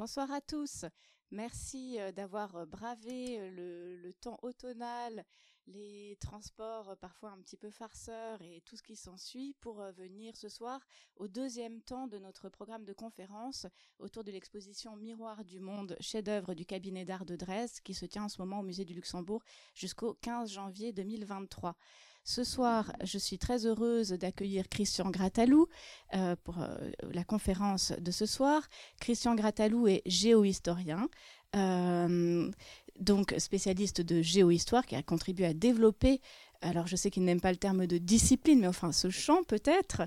Bonsoir à tous. Merci euh, d'avoir euh, bravé euh, le, temps automnal, les transports parfois un petit peu farceurs et tout ce qui s'ensuit pour venir ce soir au deuxième temps de notre programme de conférence autour de l'exposition Miroir du monde, chef-d'œuvre du cabinet d'art de Dresde qui se tient en ce moment au musée du Luxembourg jusqu'au 15 janvier 2023. Ce soir, je suis très heureuse d'accueillir Christian Gratalou euh, pour euh, la conférence de ce soir. Christian Gratalou est géohistorien. Euh, donc spécialiste de géohistoire qui a contribué à développer, alors je sais qu'il n'aime pas le terme de discipline, mais enfin ce champ peut-être,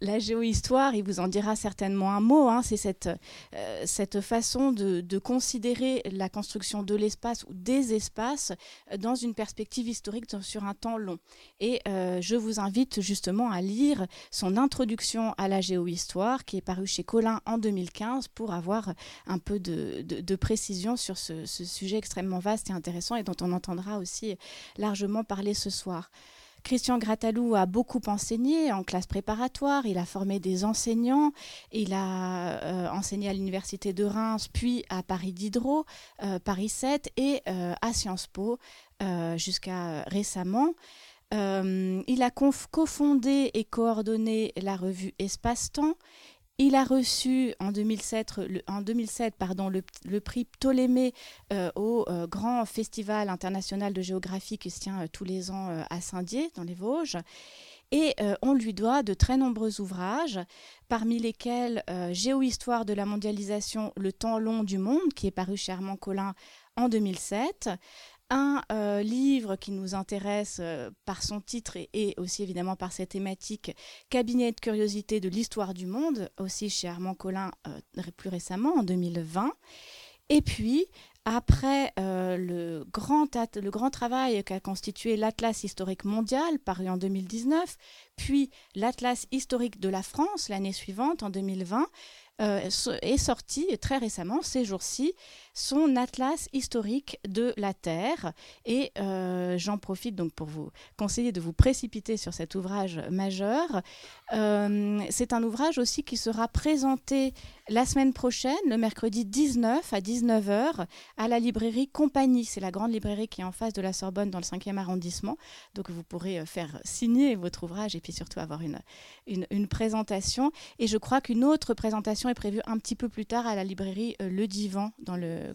la géohistoire, il vous en dira certainement un mot, hein, c'est cette, euh, cette façon de, considérer la construction de l'espace ou des espaces euh, dans une perspective historique sur un temps long. Et euh, je vous invite justement à lire son introduction à la géohistoire qui est parue chez Colin en 2015 pour avoir un peu de, précision sur ce sujet extrêmement vaste et intéressant et dont on entendra aussi largement parler ce soir. Christian Gratalou a beaucoup enseigné en classe préparatoire, il a formé des enseignants, il a euh, enseigné à l'université de Reims, puis à Paris Diderot, euh, Paris 7 et euh, à Sciences Po jusqu'à récemment. il a cofondé et coordonné la revue Espace-Temps. Il a reçu en 2007, le, en 2007 pardon, le, prix Ptolémée euh, au euh, Grand Festival international de géographie qui se tient euh, tous les ans à Saint-Dié, dans les Vosges. Et on lui doit de très nombreux ouvrages, parmi lesquels Géohistoire de la mondialisation, le temps long du monde, qui est paru chez Armand Collin en 2007, un euh, livre qui nous intéresse euh, par son titre et, aussi évidemment par cette thématique, Cabinet de curiosité de l'histoire du monde, aussi chez Armand Collin euh, plus récemment, en 2020. Et puis, après le, grand le grand travail qu'a constitué l'Atlas historique mondial, paru en 2019, puis l'Atlas historique de la France l'année suivante, en 2020, est sorti très récemment, ces jours-ci, son atlas historique de la Terre. Et euh, j'en profite donc pour vous conseiller de vous précipiter sur cet ouvrage majeur. Euh, c'est un ouvrage aussi qui sera présenté la semaine prochaine, le mercredi 19 à 19h, à la librairie Compagnie. C'est la grande librairie qui est en face de la Sorbonne dans le 5e arrondissement. Donc vous pourrez euh, faire signer votre ouvrage et puis surtout avoir une, une, une présentation. Et je crois qu'une autre présentation est prévue un petit peu plus tard à la librairie Le Divan dans le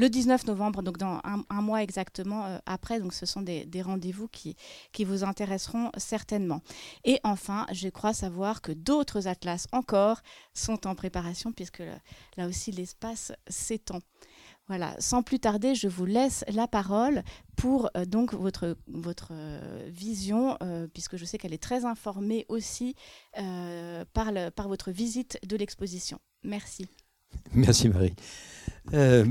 le 19 novembre, donc dans un, mois exactement euh, après. Donc ce sont des, rendez-vous qui, qui vous intéresseront certainement. Et enfin, je crois savoir que d'autres atlas encore sont en préparation puisque là aussi l'espace s'étend. Voilà, sans plus tarder, je vous laisse la parole pour euh, donc votre, votre euh, vision, puisque je sais qu'elle est très informée aussi par, par votre visite de l'exposition. Merci. Merci Marie. Euh,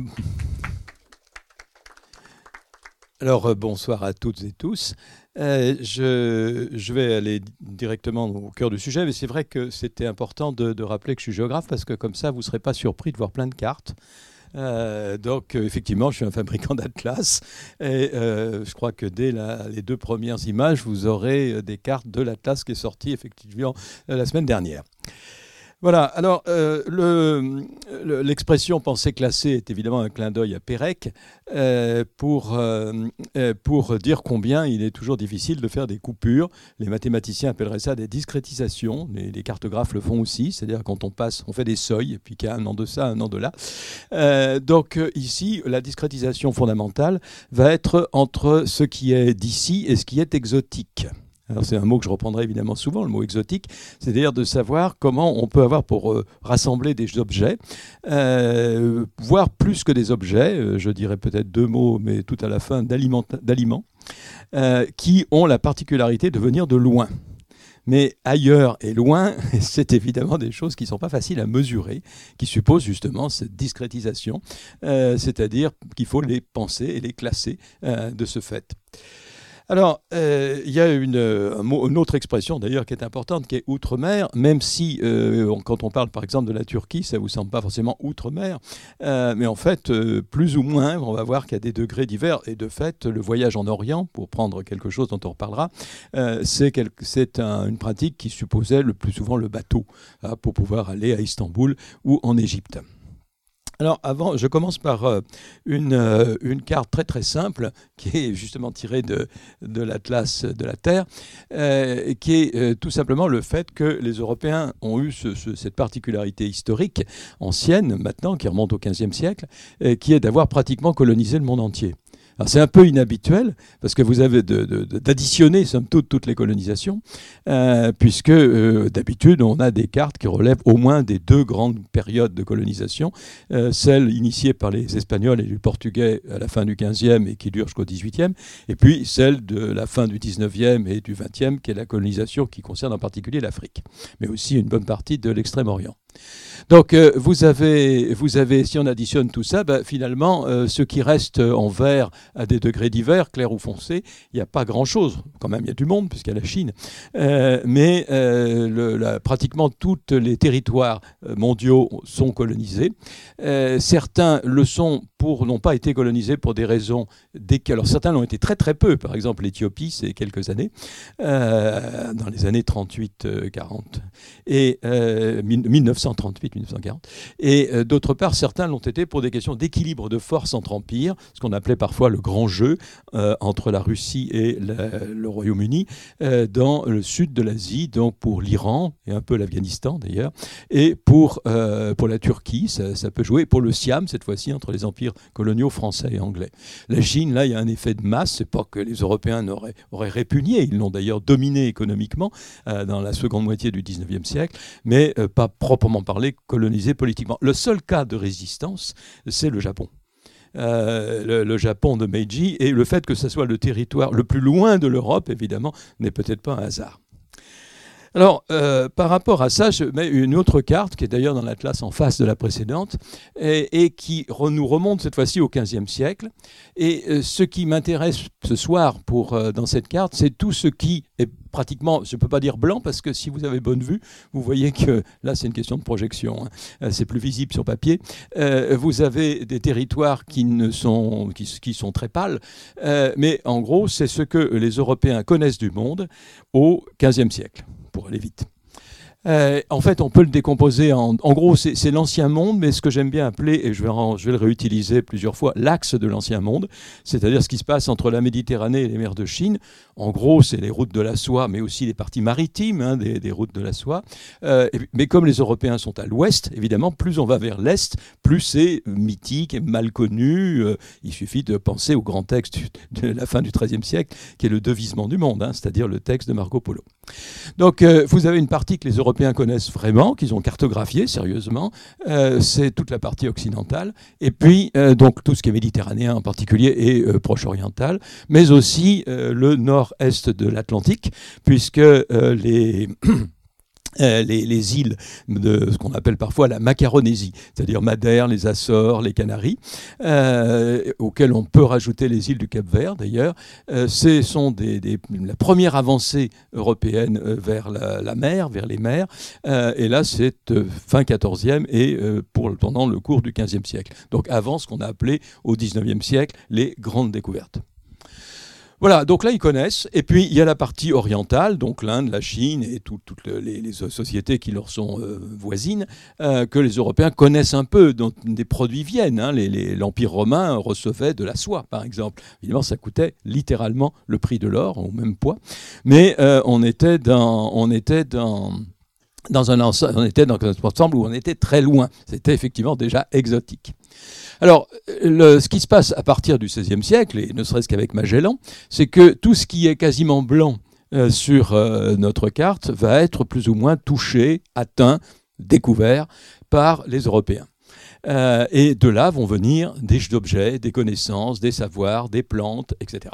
alors euh, bonsoir à toutes et tous. Euh, je, vais aller directement au cœur du sujet, mais c'est vrai que c'était important de, rappeler que je suis géographe parce que comme ça, vous ne serez pas surpris de voir plein de cartes. donc effectivement, je suis un fabricant d'atlas et je crois que dès les deux premières images, vous aurez des cartes de l'atlas qui est sorti effectivement la semaine dernière. Voilà, alors euh, l'expression pensée classée est évidemment un clin d'œil à Pérec euh, pour, euh, pour dire combien il est toujours difficile de faire des coupures. Les mathématiciens appelleraient ça des discrétisations, les, les cartographes le font aussi, c'est-à-dire quand on passe, on fait des seuils, et puis qu'il y a un an de ça, un an de là. donc ici, la discrétisation fondamentale va être entre ce qui est d'ici et ce qui est exotique. C'est un mot que je reprendrai évidemment souvent, le mot exotique, c'est-à-dire de savoir comment on peut avoir pour euh, rassembler des objets, euh, voire plus que des objets, euh, je dirais peut-être deux mots, mais tout à la fin, d'aliments, qui ont la particularité de venir de loin. Mais ailleurs et loin, c'est évidemment des choses qui ne sont pas faciles à mesurer, qui supposent justement cette discrétisation, c'est-à-dire qu'il faut les penser et les classer de ce fait. Alors, euh, il y a une, autre expression d'ailleurs qui est importante, qui est outre-mer, même si euh, quand on parle par exemple de la Turquie, ça ne vous semble pas forcément outre-mer, euh, mais en fait, plus ou moins, on va voir qu'il y a des degrés divers, et de fait, le voyage en Orient, pour prendre quelque chose dont on reparlera, c'est une pratique qui supposait le plus souvent le bateau, hein, pour pouvoir aller à Istanbul ou en Égypte. Alors avant, je commence par euh, une, euh, une, carte très très simple qui est justement tirée de, de l'Atlas de la Terre, euh, qui est tout simplement le fait que les Européens ont eu cette particularité historique ancienne maintenant, qui remonte au XVe siècle, qui est d'avoir pratiquement colonisé le monde entier c'est un peu inhabituel parce que vous avez d'additionner somme toute toutes les colonisations, euh, puisque euh, d'habitude on a des cartes qui relèvent au moins des deux grandes périodes de colonisation, euh, celle initiée par les Espagnols et les Portugais à la fin du 15e et qui dure jusqu'au 18e, et puis celle de la fin du 19e et du 20e qui est la colonisation qui concerne en particulier l'Afrique, mais aussi une bonne partie de l'Extrême-Orient. Donc euh, vous, avez, vous avez, si on additionne tout ça, ben, finalement, euh, ce qui reste en vert à des degrés divers, clair ou foncé, il n'y a pas grand-chose. Quand même, il y a du monde, puisqu'il y a la Chine. Euh, mais pratiquement tous les territoires mondiaux sont colonisés. certains le sont pour n'ont pas été colonisés pour des raisons alors certains l'ont été très très peu. Par exemple, l'Éthiopie, c'est quelques années, dans les années 38-40 et 1938-1940. Et euh, d'autre part, certains l'ont été pour des questions d'équilibre de force entre empires, ce qu'on appelait parfois le grand jeu euh, entre la Russie et le Royaume-Uni, euh, dans le sud de l'Asie, donc pour l'Iran et un peu l'Afghanistan d'ailleurs, et pour, pour la Turquie, ça, peut jouer, pour le Siam, cette fois-ci, entre les empires coloniaux français et anglais. La Chine, là, il y a un effet de masse, c'est pas que les Européens auraient, auraient répugné, ils l'ont d'ailleurs dominé économiquement dans la seconde moitié du 19e siècle, mais pas proprement parler, colonisé politiquement. Le seul cas de résistance, c'est le Japon. Euh, le, Japon de Meiji, et le fait que ce soit le territoire le plus loin de l'Europe, évidemment, n'est peut-être pas un hasard. Alors, euh, par rapport à ça, je mets une autre carte, qui est d'ailleurs dans l'Atlas en face de la précédente, et, qui nous remonte cette fois-ci au XVe siècle. Et euh, ce qui m'intéresse ce soir pour, dans cette carte, c'est tout ce qui est pratiquement, je ne peux pas dire blanc, parce que si vous avez bonne vue, vous voyez que là, c'est une question de projection. Hein. Euh, c'est plus visible sur papier. Euh, vous avez des territoires qui, ne sont, qui, sont très pâles, euh, mais en gros, c'est ce que les Européens connaissent du monde au XVe siècle, pour aller vite. Euh, en fait, on peut le décomposer en. En gros, c'est l'ancien monde, mais ce que j'aime bien appeler, et je vais, je vais le réutiliser plusieurs fois, l'axe de l'ancien monde, c'est-à-dire ce qui se passe entre la Méditerranée et les mers de Chine. En gros, c'est les routes de la soie, mais aussi les parties maritimes hein, des, routes de la soie. Euh, mais comme les Européens sont à l'ouest, évidemment, plus on va vers l'est, plus c'est mythique et mal connu. Euh, il suffit de penser au grand texte de la fin du XIIIe siècle, qui est le devisement du monde, hein, c'est-à-dire le texte de Marco Polo. Donc, vous avez une partie que les Européens connaissent vraiment, qu'ils ont cartographié sérieusement, euh, c'est toute la partie occidentale, et puis euh, donc tout ce qui est méditerranéen en particulier et euh, proche oriental, mais aussi le nord-est de l'Atlantique, puisque les Euh, les, îles de ce qu'on appelle parfois la Macaronésie, c'est-à-dire Madère, les Açores, les Canaries, euh, auxquelles on peut rajouter les îles du Cap-Vert d'ailleurs. Euh, ce sont des, la première avancée européenne vers la, mer, vers les mers. et là, c'est fin 14e et pour, pendant le cours du 15e siècle. Donc avant ce qu'on a appelé au 19e siècle les grandes découvertes. Voilà, donc là, ils connaissent. Et puis, il y a la partie orientale, donc l'Inde, la Chine et toutes les, sociétés qui leur sont euh, voisines, euh, que les Européens connaissent un peu, dont des produits viennent. Hein. L'Empire romain recevait de la soie, par exemple. Évidemment, ça coûtait littéralement le prix de l'or, au même poids. Mais euh, on était dans... On était dans un ensemble où on était très loin. C'était effectivement déjà exotique. Alors, ce qui se passe à partir du XVIe siècle, et ne serait-ce qu'avec Magellan, c'est que tout ce qui est quasiment blanc euh, sur euh, notre carte va être plus ou moins touché, atteint, découvert par les Européens. Euh, et de là vont venir des objets, des connaissances, des savoirs, des plantes, etc.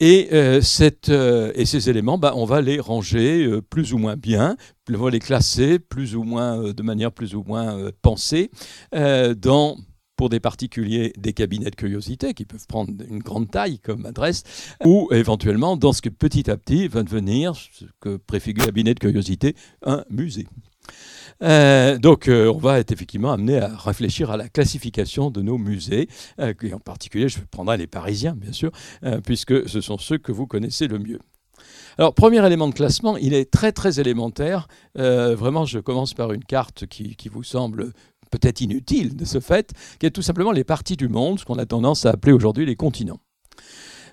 et, ces éléments, bah, on va les ranger plus ou moins bien, on va les classer plus ou moins, de manière plus ou moins pensée dans pour des particuliers des cabinets de curiosité qui peuvent prendre une grande taille comme adresse, ou éventuellement dans ce que petit à petit va devenir, ce que préfigure cabinet de curiosité, un musée. Euh, donc, euh, on va être effectivement amené à réfléchir à la classification de nos musées, euh, et en particulier, je prendrai les Parisiens, bien sûr, puisque ce sont ceux que vous connaissez le mieux. Alors, premier élément de classement, il est très très élémentaire. vraiment, je commence par une carte qui, qui vous semble peut-être inutile de ce fait, qui est tout simplement les parties du monde, ce qu'on a tendance à appeler aujourd'hui les continents.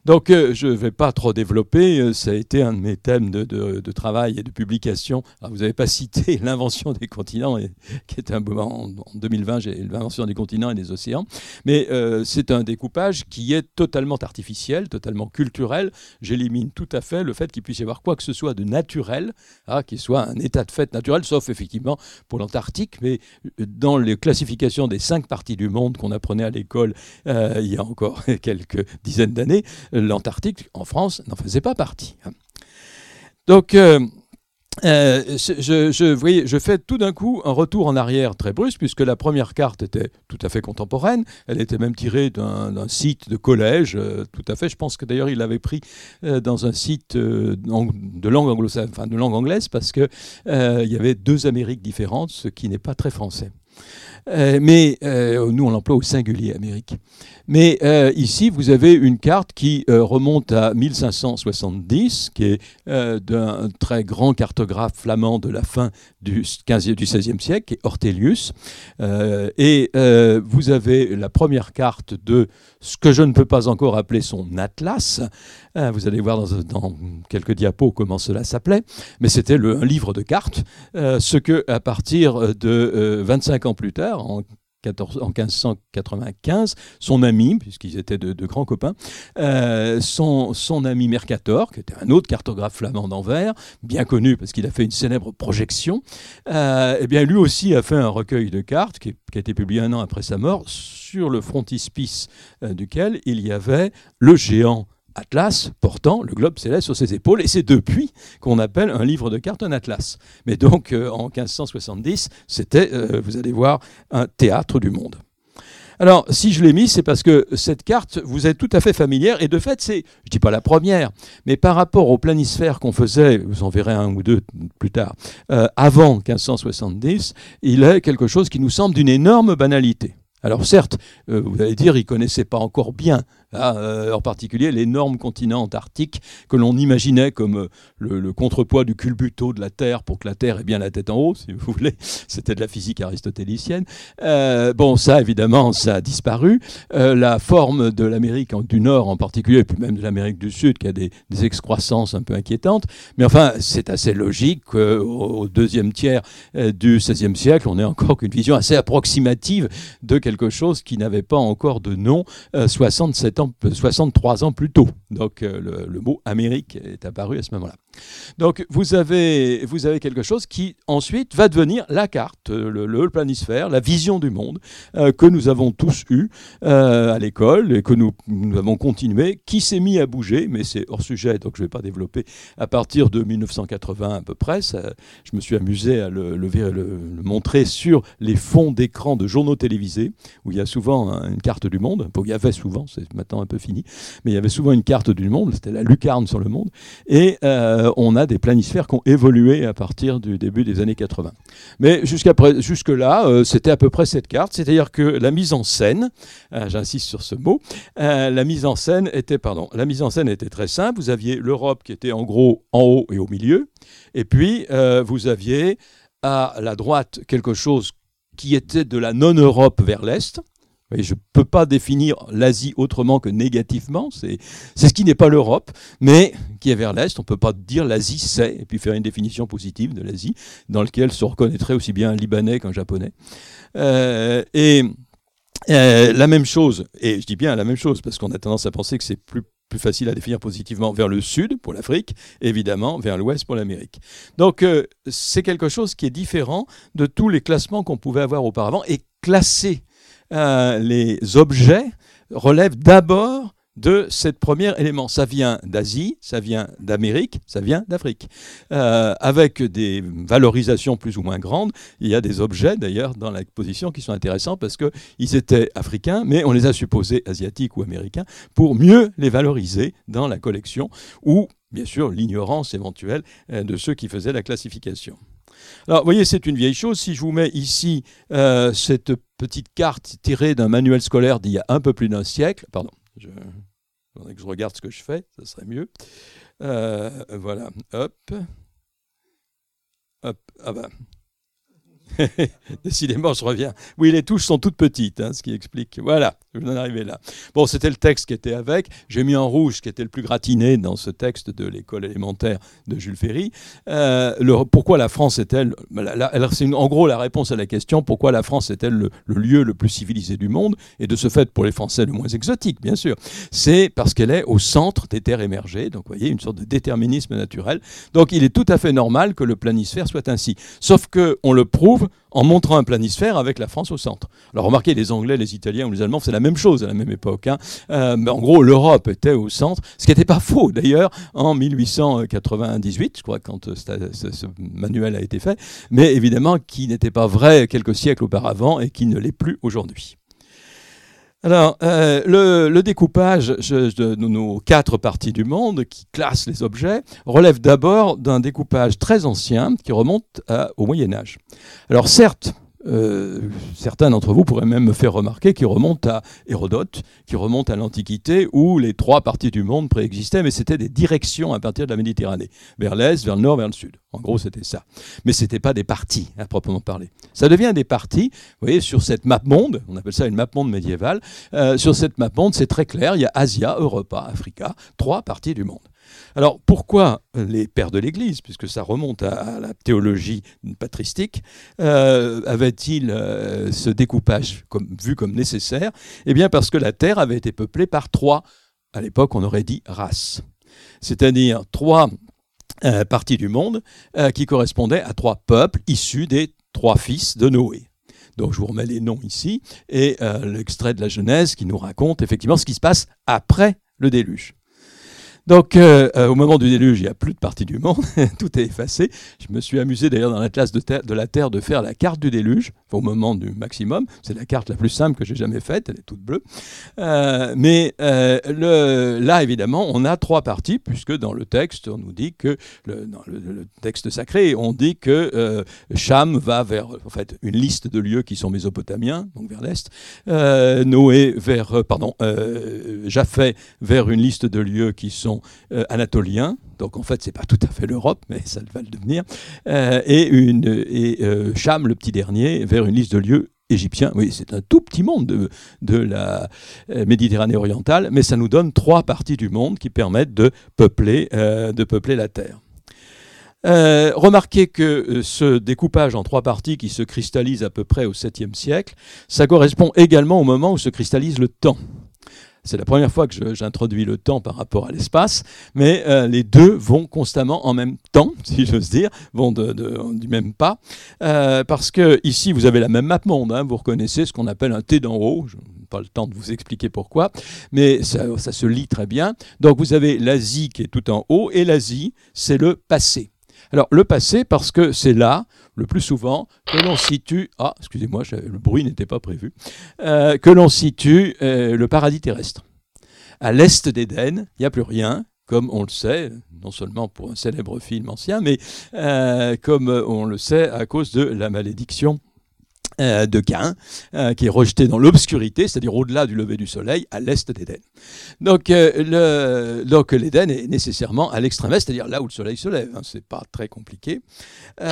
Donc, euh, je ne vais pas trop développer. Euh, ça a été un de mes thèmes de, travail et de publication. vous n'avez pas cité l'invention des continents, qui est un moment en, 2020, j'ai l'invention des continents et des océans. Mais euh, c'est un découpage qui est totalement artificiel, totalement culturel. J'élimine tout à fait le fait qu'il puisse y avoir quoi que ce soit de naturel, hein, qui soit un état de fait naturel, sauf effectivement pour l'Antarctique. Mais dans les classifications des cinq parties du monde qu'on apprenait à l'école il y a encore quelques dizaines d'années, l'Antarctique, en France, n'en faisait pas partie. Hein. Donc, euh, euh, je, fais tout d'un coup un retour en arrière très brusque, puisque la première carte était tout à fait contemporaine. Elle était même tirée d'un site de collège, euh, tout à fait. Je pense que d'ailleurs, il l'avait pris dans un site de, langue enfin, de langue anglaise, parce qu'il il y avait deux Amériques différentes, ce qui n'est pas très français. mais nous, on l'emploie au singulier, Amérique. Mais euh, ici, vous avez une carte qui euh, remonte à 1570, qui est euh, d'un très grand cartographe flamand de la fin du, 15 du XVIe siècle, qui est Ortelius. et vous avez la première carte de ce que je ne peux pas encore appeler son atlas. vous allez voir dans, dans, quelques diapos comment cela s'appelait. Mais c'était un livre de cartes, ce que, à partir de 25 ans plus tard, en en 1595, son ami, puisqu'ils étaient de, grands copains, euh, son, ami Mercator, qui était un autre cartographe flamand d'Anvers, bien connu parce qu'il a fait une célèbre projection, euh, eh bien lui aussi a fait un recueil de cartes qui, a été publié un an après sa mort, sur le frontispice euh, duquel il y avait le géant Atlas portant le globe céleste sur ses épaules, et c'est depuis qu'on appelle un livre de cartes un atlas. Mais donc euh, en 1570, c'était, euh, vous allez voir, un théâtre du monde. Alors, si je l'ai mis, c'est parce que cette carte vous est tout à fait familière, et de fait, c'est, je dis pas la première, mais par rapport au planisphère qu'on faisait, vous en verrez un ou deux plus tard, euh, avant 1570, il est quelque chose qui nous semble d'une énorme banalité. Alors certes, vous allez dire, il connaissait pas encore bien euh, en particulier l'énorme continent antarctique que l'on imaginait comme euh, le, contrepoids du culbuto de la Terre pour que la Terre ait bien la tête en haut, si vous voulez. C'était de la physique aristotélicienne. Euh, bon, ça, évidemment, ça a disparu. la forme de l'Amérique du Nord en particulier, et puis même de l'Amérique du Sud, qui a des, excroissances un peu inquiétantes. Mais enfin, c'est assez logique qu'au deuxième tiers du XVIe siècle, on ait encore qu'une vision assez approximative de quelque chose qui n'avait pas encore de nom 67 63 ans plus tôt. Donc euh, le, mot Amérique est apparu à ce moment-là. Donc vous avez, vous avez quelque chose qui ensuite va devenir la carte, le, planisphère, la vision du monde euh, que nous avons tous eu euh, à l'école et que nous, avons continué, qui s'est mis à bouger, mais c'est hors sujet, donc je ne vais pas développer à partir de 1980 à peu près. je me suis amusé à le, montrer sur les fonds d'écran de journaux télévisés, où il y a souvent une carte du monde, il y avait souvent, c'est maintenant un peu fini, mais il y avait souvent une carte du monde, c'était la lucarne sur le monde, et euh, euh, on a des planisphères qui ont évolué à partir du début des années 80. Mais jusque-là, euh, c'était à peu près cette carte, c'est-à-dire que la mise en scène, euh, j'insiste sur ce mot, la mise en scène était, pardon, la mise en scène était très simple. Vous aviez l'Europe qui était en gros en haut et au milieu, et puis vous aviez à la droite quelque chose qui était de la non-Europe vers l'Est, je ne peux pas définir l'Asie autrement que négativement. C'est ce qui n'est pas l'Europe, mais qui est vers l'Est. On ne peut pas dire l'Asie c'est, et puis faire une définition positive de l'Asie, dans laquelle se reconnaîtrait aussi bien un Libanais qu'un Japonais. Euh, et euh, la même chose, et je dis bien la même chose, parce qu'on a tendance à penser que c'est plus facile à définir positivement vers le sud pour l'Afrique, évidemment vers l'ouest pour l'Amérique. Donc euh, c'est quelque chose qui est différent de tous les classements qu'on pouvait avoir auparavant et classer euh, les objets relèvent d'abord de cette premier élément. Ça vient d'Asie, ça vient d'Amérique, ça vient d'Afrique. Euh, avec des valorisations plus ou moins grandes, il y a des objets d'ailleurs dans la position qui sont intéressants parce qu'ils étaient africains, mais on les a supposés asiatiques ou américains pour mieux les valoriser dans la collection ou bien sûr l'ignorance éventuelle euh, de ceux qui faisaient la classification. Alors, vous voyez, c'est une vieille chose. Si je vous mets ici cette petite carte tirée d'un manuel scolaire d'il y a un peu plus d'un siècle, pardon, je regarde ce que je fais, ça serait mieux. Euh, voilà, hop, hop, ah ben, Décidément, je reviens. Oui, les touches sont toutes petites, hein, ce qui explique. Voilà, je viens d'arriver là. Bon, c'était le texte qui était avec. J'ai mis en rouge ce qui était le plus gratiné dans ce texte de l'école élémentaire de Jules Ferry. Euh, le, pourquoi la France est-elle. C'est en gros la réponse à la question pourquoi la France est-elle le, lieu le plus civilisé du monde? Et de ce fait, pour les Français, le moins exotique, bien sûr. C'est parce qu'elle est au centre des terres émergées. Donc, vous voyez, une sorte de déterminisme naturel. Donc, il est tout à fait normal que le planisphère soit ainsi. Sauf qu'on le prouve en montrant un planisphère avec la France au centre. Alors remarquez, les Anglais, les Italiens ou les Allemands, c'est la même chose à la même époque. Hein. Euh, mais en gros, l'Europe était au centre, ce qui n'était pas faux d'ailleurs en 1898, je crois, quand euh, ce manuel a été fait, mais évidemment qui n'était pas vrai quelques siècles auparavant et qui ne l'est plus aujourd'hui. Alors, euh, le, découpage de nos quatre parties du monde qui classent les objets relève d'abord d'un découpage très ancien qui remonte au Moyen Âge. Alors certes, euh, certains d'entre vous pourraient même me faire remarquer qu'il remonte à Hérodote, qui remonte à l'Antiquité, où les trois parties du monde préexistaient, mais c'était des directions à partir de la Méditerranée, vers l'est, vers le nord, vers le sud. En gros, c'était ça. Mais ce n'était pas des parties, à proprement parler. Ça devient des parties, vous voyez, sur cette map monde, on appelle ça une map monde médiévale, euh, sur cette map monde, c'est très clair, il y a Asia, Europa, Africa, trois parties du monde. Alors pourquoi les pères de l'Église, puisque ça remonte à, la théologie patristique, euh, avaient-ils euh, ce découpage vu comme nécessaire? Eh bien parce que la terre avait été peuplée par trois, à l'époque on aurait dit races, c'est-à-dire trois euh, parties du monde qui correspondaient à trois peuples issus des trois fils de Noé. Donc je vous remets les noms ici et l'extrait de la Genèse qui nous raconte effectivement ce qui se passe après le déluge. Donc, euh, euh, au moment du déluge, il n'y a plus de partie du monde, tout est effacé. Je me suis amusé d'ailleurs dans l'Atlas de, de, la Terre de faire la carte du déluge, au moment du maximum. C'est la carte la plus simple que j'ai jamais faite, elle est toute bleue. Euh, mais le, là, évidemment, on a trois parties, puisque dans le texte, on nous dit que, dans le, texte sacré, on dit que Cham va vers, en fait, une liste de lieux qui sont mésopotamiens, donc vers l'est. Noé vers, pardon, Japheth vers une liste de lieux qui sont euh, anatoliens, donc en fait c'est pas tout à fait l'Europe, mais ça va le devenir, euh, et, une, et euh, Cham, le petit dernier, vers une liste de lieux égyptiens. Oui, c'est un tout petit monde de, de, la Méditerranée orientale, mais ça nous donne trois parties du monde qui permettent de peupler, de peupler la Terre. remarquez que ce découpage en trois parties qui se cristallise à peu près au 7e siècle, ça correspond également au moment où se cristallise le temps. C'est la première fois que j'introduis le temps par rapport à l'espace, mais euh, les deux vont constamment en même temps, si j'ose dire, vont du même pas, euh, parce que ici vous avez la même map monde, hein, vous reconnaissez ce qu'on appelle un T d'en haut, je n'ai pas le temps de vous expliquer pourquoi, mais ça se lit très bien. Donc vous avez l'Asie qui est tout en haut, et l'Asie, c'est le passé. Alors le passé, parce que c'est là le plus souvent que l'on situe, ah, excusez-moi, le bruit n'était pas prévu, euh, que l'on situe euh, le paradis terrestre. À l'est d'Éden, il n'y a plus rien, comme on le sait, non seulement pour un célèbre film ancien, mais euh, comme on le sait à cause de la malédiction euh, de Cain, euh, qui est rejeté dans l'obscurité, c'est-à-dire au-delà du lever du soleil, à l'est d'Éden. Donc, euh, l'Éden est nécessairement à l'extrême est, c'est-à-dire là où le soleil se lève. Hein, c'est pas très compliqué. Vous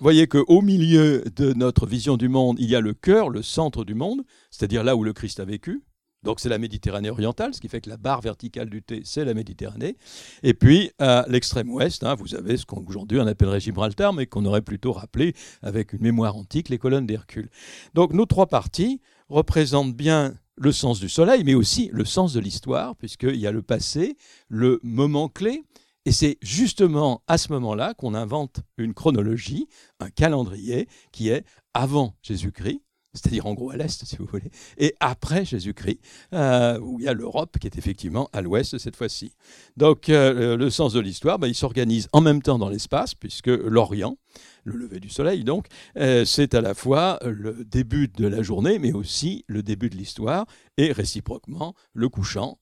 voyez qu'au milieu de notre vision du monde, il y a le cœur, le centre du monde, c'est-à-dire là où le Christ a vécu. Donc c'est la Méditerranée orientale, ce qui fait que la barre verticale du T, c'est la Méditerranée. Et puis à l'extrême ouest, hein, vous avez ce qu'aujourd'hui on appellerait Gibraltar, mais qu'on aurait plutôt rappelé avec une mémoire antique, les colonnes d'Hercule. Donc nos trois parties représentent bien le sens du soleil, mais aussi le sens de l'histoire, puisqu'il y a le passé, le moment clé, et c'est justement à ce moment-là qu'on invente une chronologie, un calendrier qui est avant Jésus-Christ, c'est-à-dire en gros à l'est, si vous voulez, et après Jésus-Christ, euh, où il y a l'Europe qui est effectivement à l'ouest cette fois-ci. Donc euh, le sens de l'histoire, ben, il s'organise en même temps dans l'espace, puisque l'Orient, le lever du soleil donc, euh, c'est à la fois le début de la journée, mais aussi le début de l'histoire, et réciproquement, le couchant,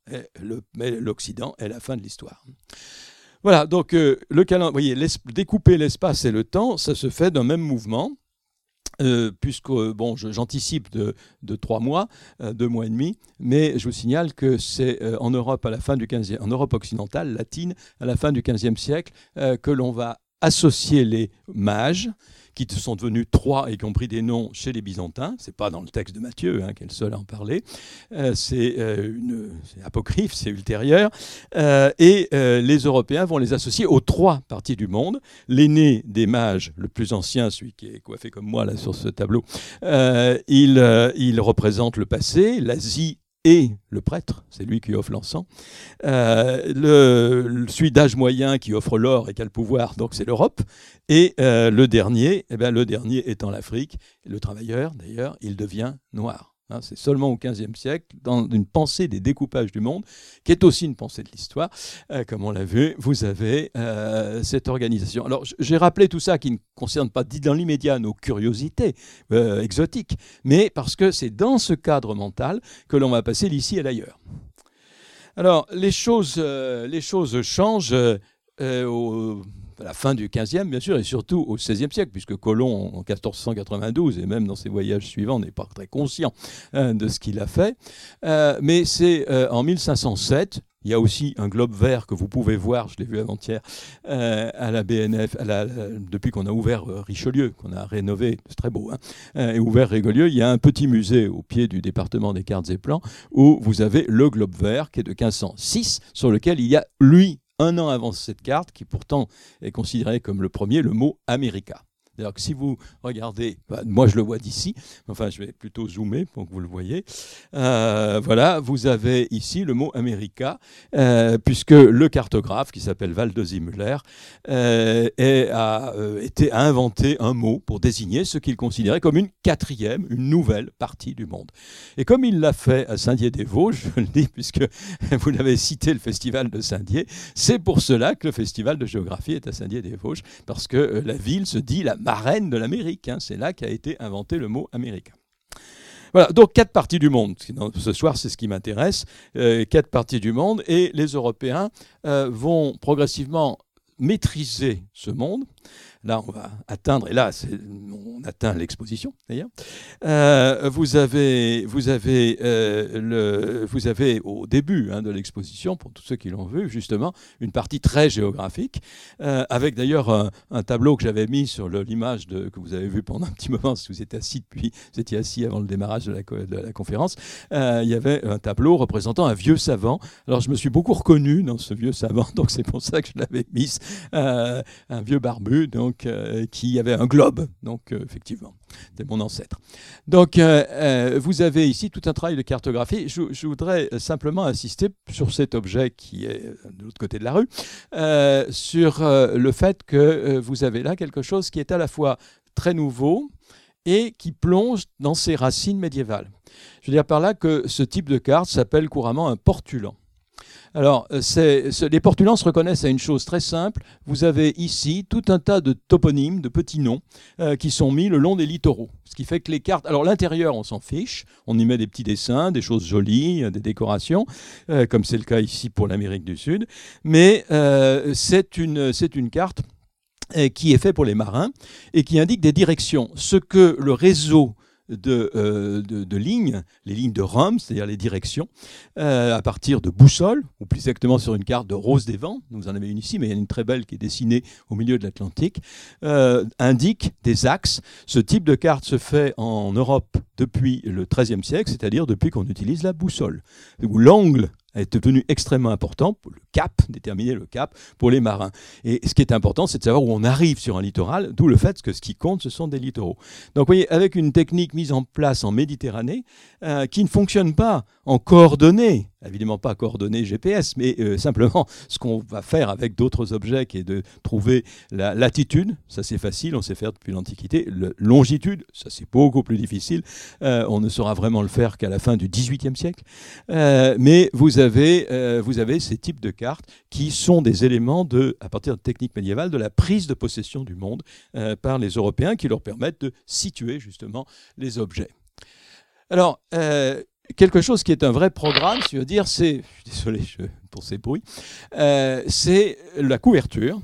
l'Occident est la fin de l'histoire. Voilà, donc le calendrier, découper l'espace et le temps, ça se fait d'un même mouvement. Euh, puisque bon, j'anticipe de, trois mois, euh, deux mois et demi, mais je vous signale que c'est euh, en Europe à la fin du 15 en Europe occidentale, latine, à la fin du XVe siècle, que l'on va associé les mages, qui sont devenus trois et qui ont pris des noms chez les Byzantins. C'est pas dans le texte de Matthieu, hein, qui est le seul à en parler. Euh, c'est euh, apocryphe, c'est ultérieur. Euh, et les Européens vont les associer aux trois parties du monde. L'aîné des mages, le plus ancien, celui qui est coiffé comme moi là sur ce tableau, il représente le passé, l'Asie et le prêtre, c'est lui qui offre l'encens. Euh, le, celui d'âge moyen qui offre l'or et qui a le pouvoir, donc c'est l'Europe. Et euh, le dernier, eh bien, le dernier étant l'Afrique. Le travailleur, d'ailleurs, il devient noir. Hein, c'est seulement au XVe siècle, dans une pensée des découpages du monde, qui est aussi une pensée de l'histoire, euh, comme on l'a vu, vous avez euh, cette organisation. Alors j'ai rappelé tout ça qui ne concerne pas dans l'immédiat nos curiosités euh, exotiques, mais parce que c'est dans ce cadre mental que l'on va passer d'ici et d'ailleurs. Alors les choses, les choses changent au à la fin du XVe, bien sûr, et surtout au XVIe siècle, puisque Colomb, en 1492, et même dans ses voyages suivants, n'est pas très conscient hein, de ce qu'il a fait. Euh, mais c'est euh, en 1507, il y a aussi un globe vert que vous pouvez voir, je l'ai vu avant-hier, euh, à la BNF, depuis qu'on a ouvert Richelieu, qu'on a rénové, c'est très beau, hein, et ouvert Rigolieu, il y a un petit musée au pied du département des cartes et plans où vous avez le globe vert qui est de 1506, sur lequel il y a, lui, un an avant cette carte, qui pourtant est considérée comme le premier, le mot America. C'est-à-dire que si vous regardez, bah, moi je le vois d'ici, enfin je vais plutôt zoomer pour que vous le voyez. Euh, voilà, vous avez ici le mot America, euh, puisque le cartographe qui s'appelle Valdezi Müller euh, a été à inventer un mot pour désigner ce qu'il considérait comme une quatrième, une nouvelle partie du monde. Et comme il l'a fait à Saint-Dié-des-Vosges, je le dis puisque vous l'avez cité, le festival de Saint-Dié, c'est pour cela que le festival de géographie est à Saint-Dié-des-Vosges, parce que la ville se dit la reine de l'Amérique. Hein. C'est là qu'a été inventé le mot américain. Voilà, donc quatre parties du monde. Ce soir, c'est ce qui m'intéresse. Euh, quatre parties du monde. Et les Européens euh, vont progressivement maîtriser ce monde Là, on va atteindre, et là, on atteint l'exposition d'ailleurs. Euh, vous, avez, vous, avez, euh, le, vous avez au début hein, de l'exposition, pour tous ceux qui l'ont vu, justement, une partie très géographique, euh, avec d'ailleurs un, tableau que j'avais mis sur l'image que vous avez vu pendant un petit moment, si vous étiez assis depuis, vous étiez assis avant le démarrage de la, de la conférence. il y avait un tableau représentant un vieux savant. Alors, je me suis beaucoup reconnu dans ce vieux savant, donc c'est pour ça que je l'avais mis, un vieux barbu. Donc, euh, qui avait un globe. Donc, euh, effectivement, c'est mon ancêtre. Donc, euh, vous avez ici tout un travail de cartographie. Je, voudrais simplement insister sur cet objet qui est de l'autre côté de la rue, sur le fait que vous avez là quelque chose qui est à la fois très nouveau, et qui plonge dans ses racines médiévales. Je veux dire par là que ce type de carte s'appelle couramment un portulan. Alors, euh, les portulans se reconnaissent à une chose très simple. Vous avez ici tout un tas de toponymes, de petits noms, euh, qui sont mis le long des littoraux. Ce qui fait que les cartes. Alors, l'intérieur, on s'en fiche. On y met des petits dessins, des choses jolies, euh, des décorations, comme c'est le cas ici pour l'Amérique du Sud. Mais c'est une, une carte qui est faite pour les marins et qui indique des directions. Ce que le réseau euh, de, lignes, les lignes de Rome, c'est-à-dire les directions, euh, à partir de boussoles, ou plus exactement sur une carte de Rose des Vents, vous en avez une ici, mais il y en a une très belle qui est dessinée au milieu de l'Atlantique, euh, indique des axes. Ce type de carte se fait en Europe depuis le XIIIe siècle, c'est-à-dire depuis qu'on utilise la boussole, où l'angle est devenu extrêmement important pour le cap, déterminer le cap pour les marins. Et ce qui est important, c'est de savoir où on arrive sur un littoral, d'où le fait que ce qui compte, ce sont des littoraux. Donc vous voyez, avec une technique mise en place en Méditerranée, euh, qui ne fonctionne pas en coordonnées, évidemment pas coordonnées GPS, mais euh, simplement ce qu'on va faire avec d'autres objets, qui est de trouver la latitude, ça c'est facile, on sait faire depuis l'Antiquité, la longitude, ça c'est beaucoup plus difficile, euh, on ne saura vraiment le faire qu'à la fin du XVIIIe siècle, euh, mais vous avez, vous avez ces types de cartes qui sont des éléments, de, à partir de techniques médiévales, de la prise de possession du monde par les Européens qui leur permettent de situer justement les objets. Alors, quelque chose qui est un vrai programme, si je veux dire, c'est, désolé pour ces bruits, euh, c'est la couverture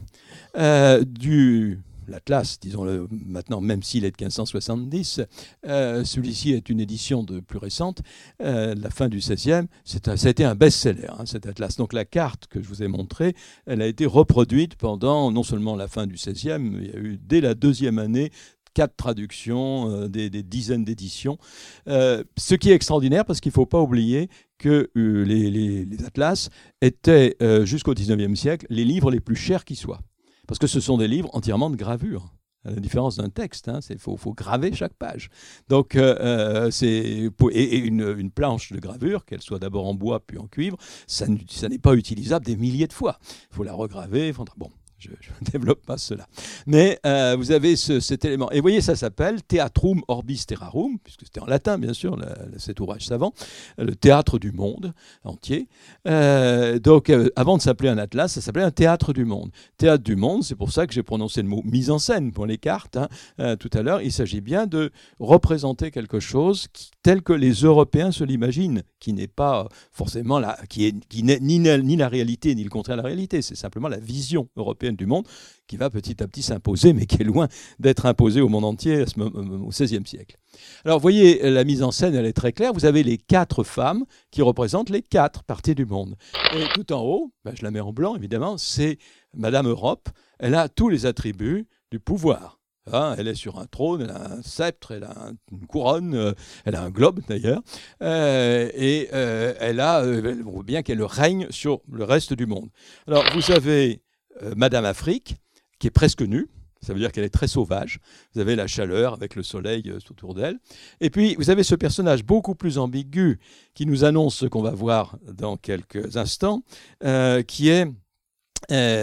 euh, du l'Atlas, disons-le maintenant, même s'il est de 1570, euh, celui-ci est une édition de plus récente, euh, la fin du XVIe, ça a été un best-seller, hein, cet Atlas. Donc la carte que je vous ai montrée, elle a été reproduite pendant non seulement la fin du XVIe, il y a eu dès la deuxième année quatre traductions, euh, des, dizaines d'éditions. ce qui est extraordinaire parce qu'il ne faut pas oublier que les, les, atlas étaient jusqu'au XIXe siècle les livres les plus chers qui soient. Parce que ce sont des livres entièrement de gravure à la différence d'un texte. Il hein, faut, graver chaque page. Donc, euh, euh, et, une, planche de gravure, qu'elle soit d'abord en bois puis en cuivre, ça, ça n'est pas utilisable des milliers de fois. Il faut la regraver. Bon, je ne développe pas cela. Mais euh, vous avez cet élément. Et vous voyez, ça s'appelle Theatrum Orbis Terrarum, puisque c'était en latin, bien sûr, cet ouvrage savant, le théâtre du monde entier. Euh, donc, euh, avant de s'appeler un atlas, ça s'appelait un théâtre du monde. Théâtre du monde, c'est pour ça que j'ai prononcé le mot mise en scène pour les cartes hein, tout à l'heure. Il s'agit bien de représenter quelque chose tel que les Européens se l'imaginent, qui n'est pas forcément la, qui est, qui n'est ni, ni la réalité ni le contraire de la réalité. C'est simplement la vision européenne du monde qui va petit à petit s'imposer, mais qui est loin d'être imposée au monde entier au XVIe siècle. Alors, vous voyez, la mise en scène, elle est très claire. Vous avez les quatre femmes qui représentent les quatre parties du monde. Et tout en haut, ben, je la mets en blanc, évidemment, c'est Madame Europe. Elle a tous les attributs du pouvoir. Hein, elle est sur un trône, elle a un sceptre, elle a une couronne, euh, elle a un globe d'ailleurs, euh, et euh, elle a, on voit bien qu'elle règne sur le reste du monde. Alors vous avez euh, Madame Afrique, qui est presque nue. Ça veut dire qu'elle est très sauvage. Vous avez la chaleur avec le soleil euh, autour d'elle. Et puis, vous avez ce personnage beaucoup plus ambigu qui nous annonce ce qu'on va voir dans quelques instants, euh, qui est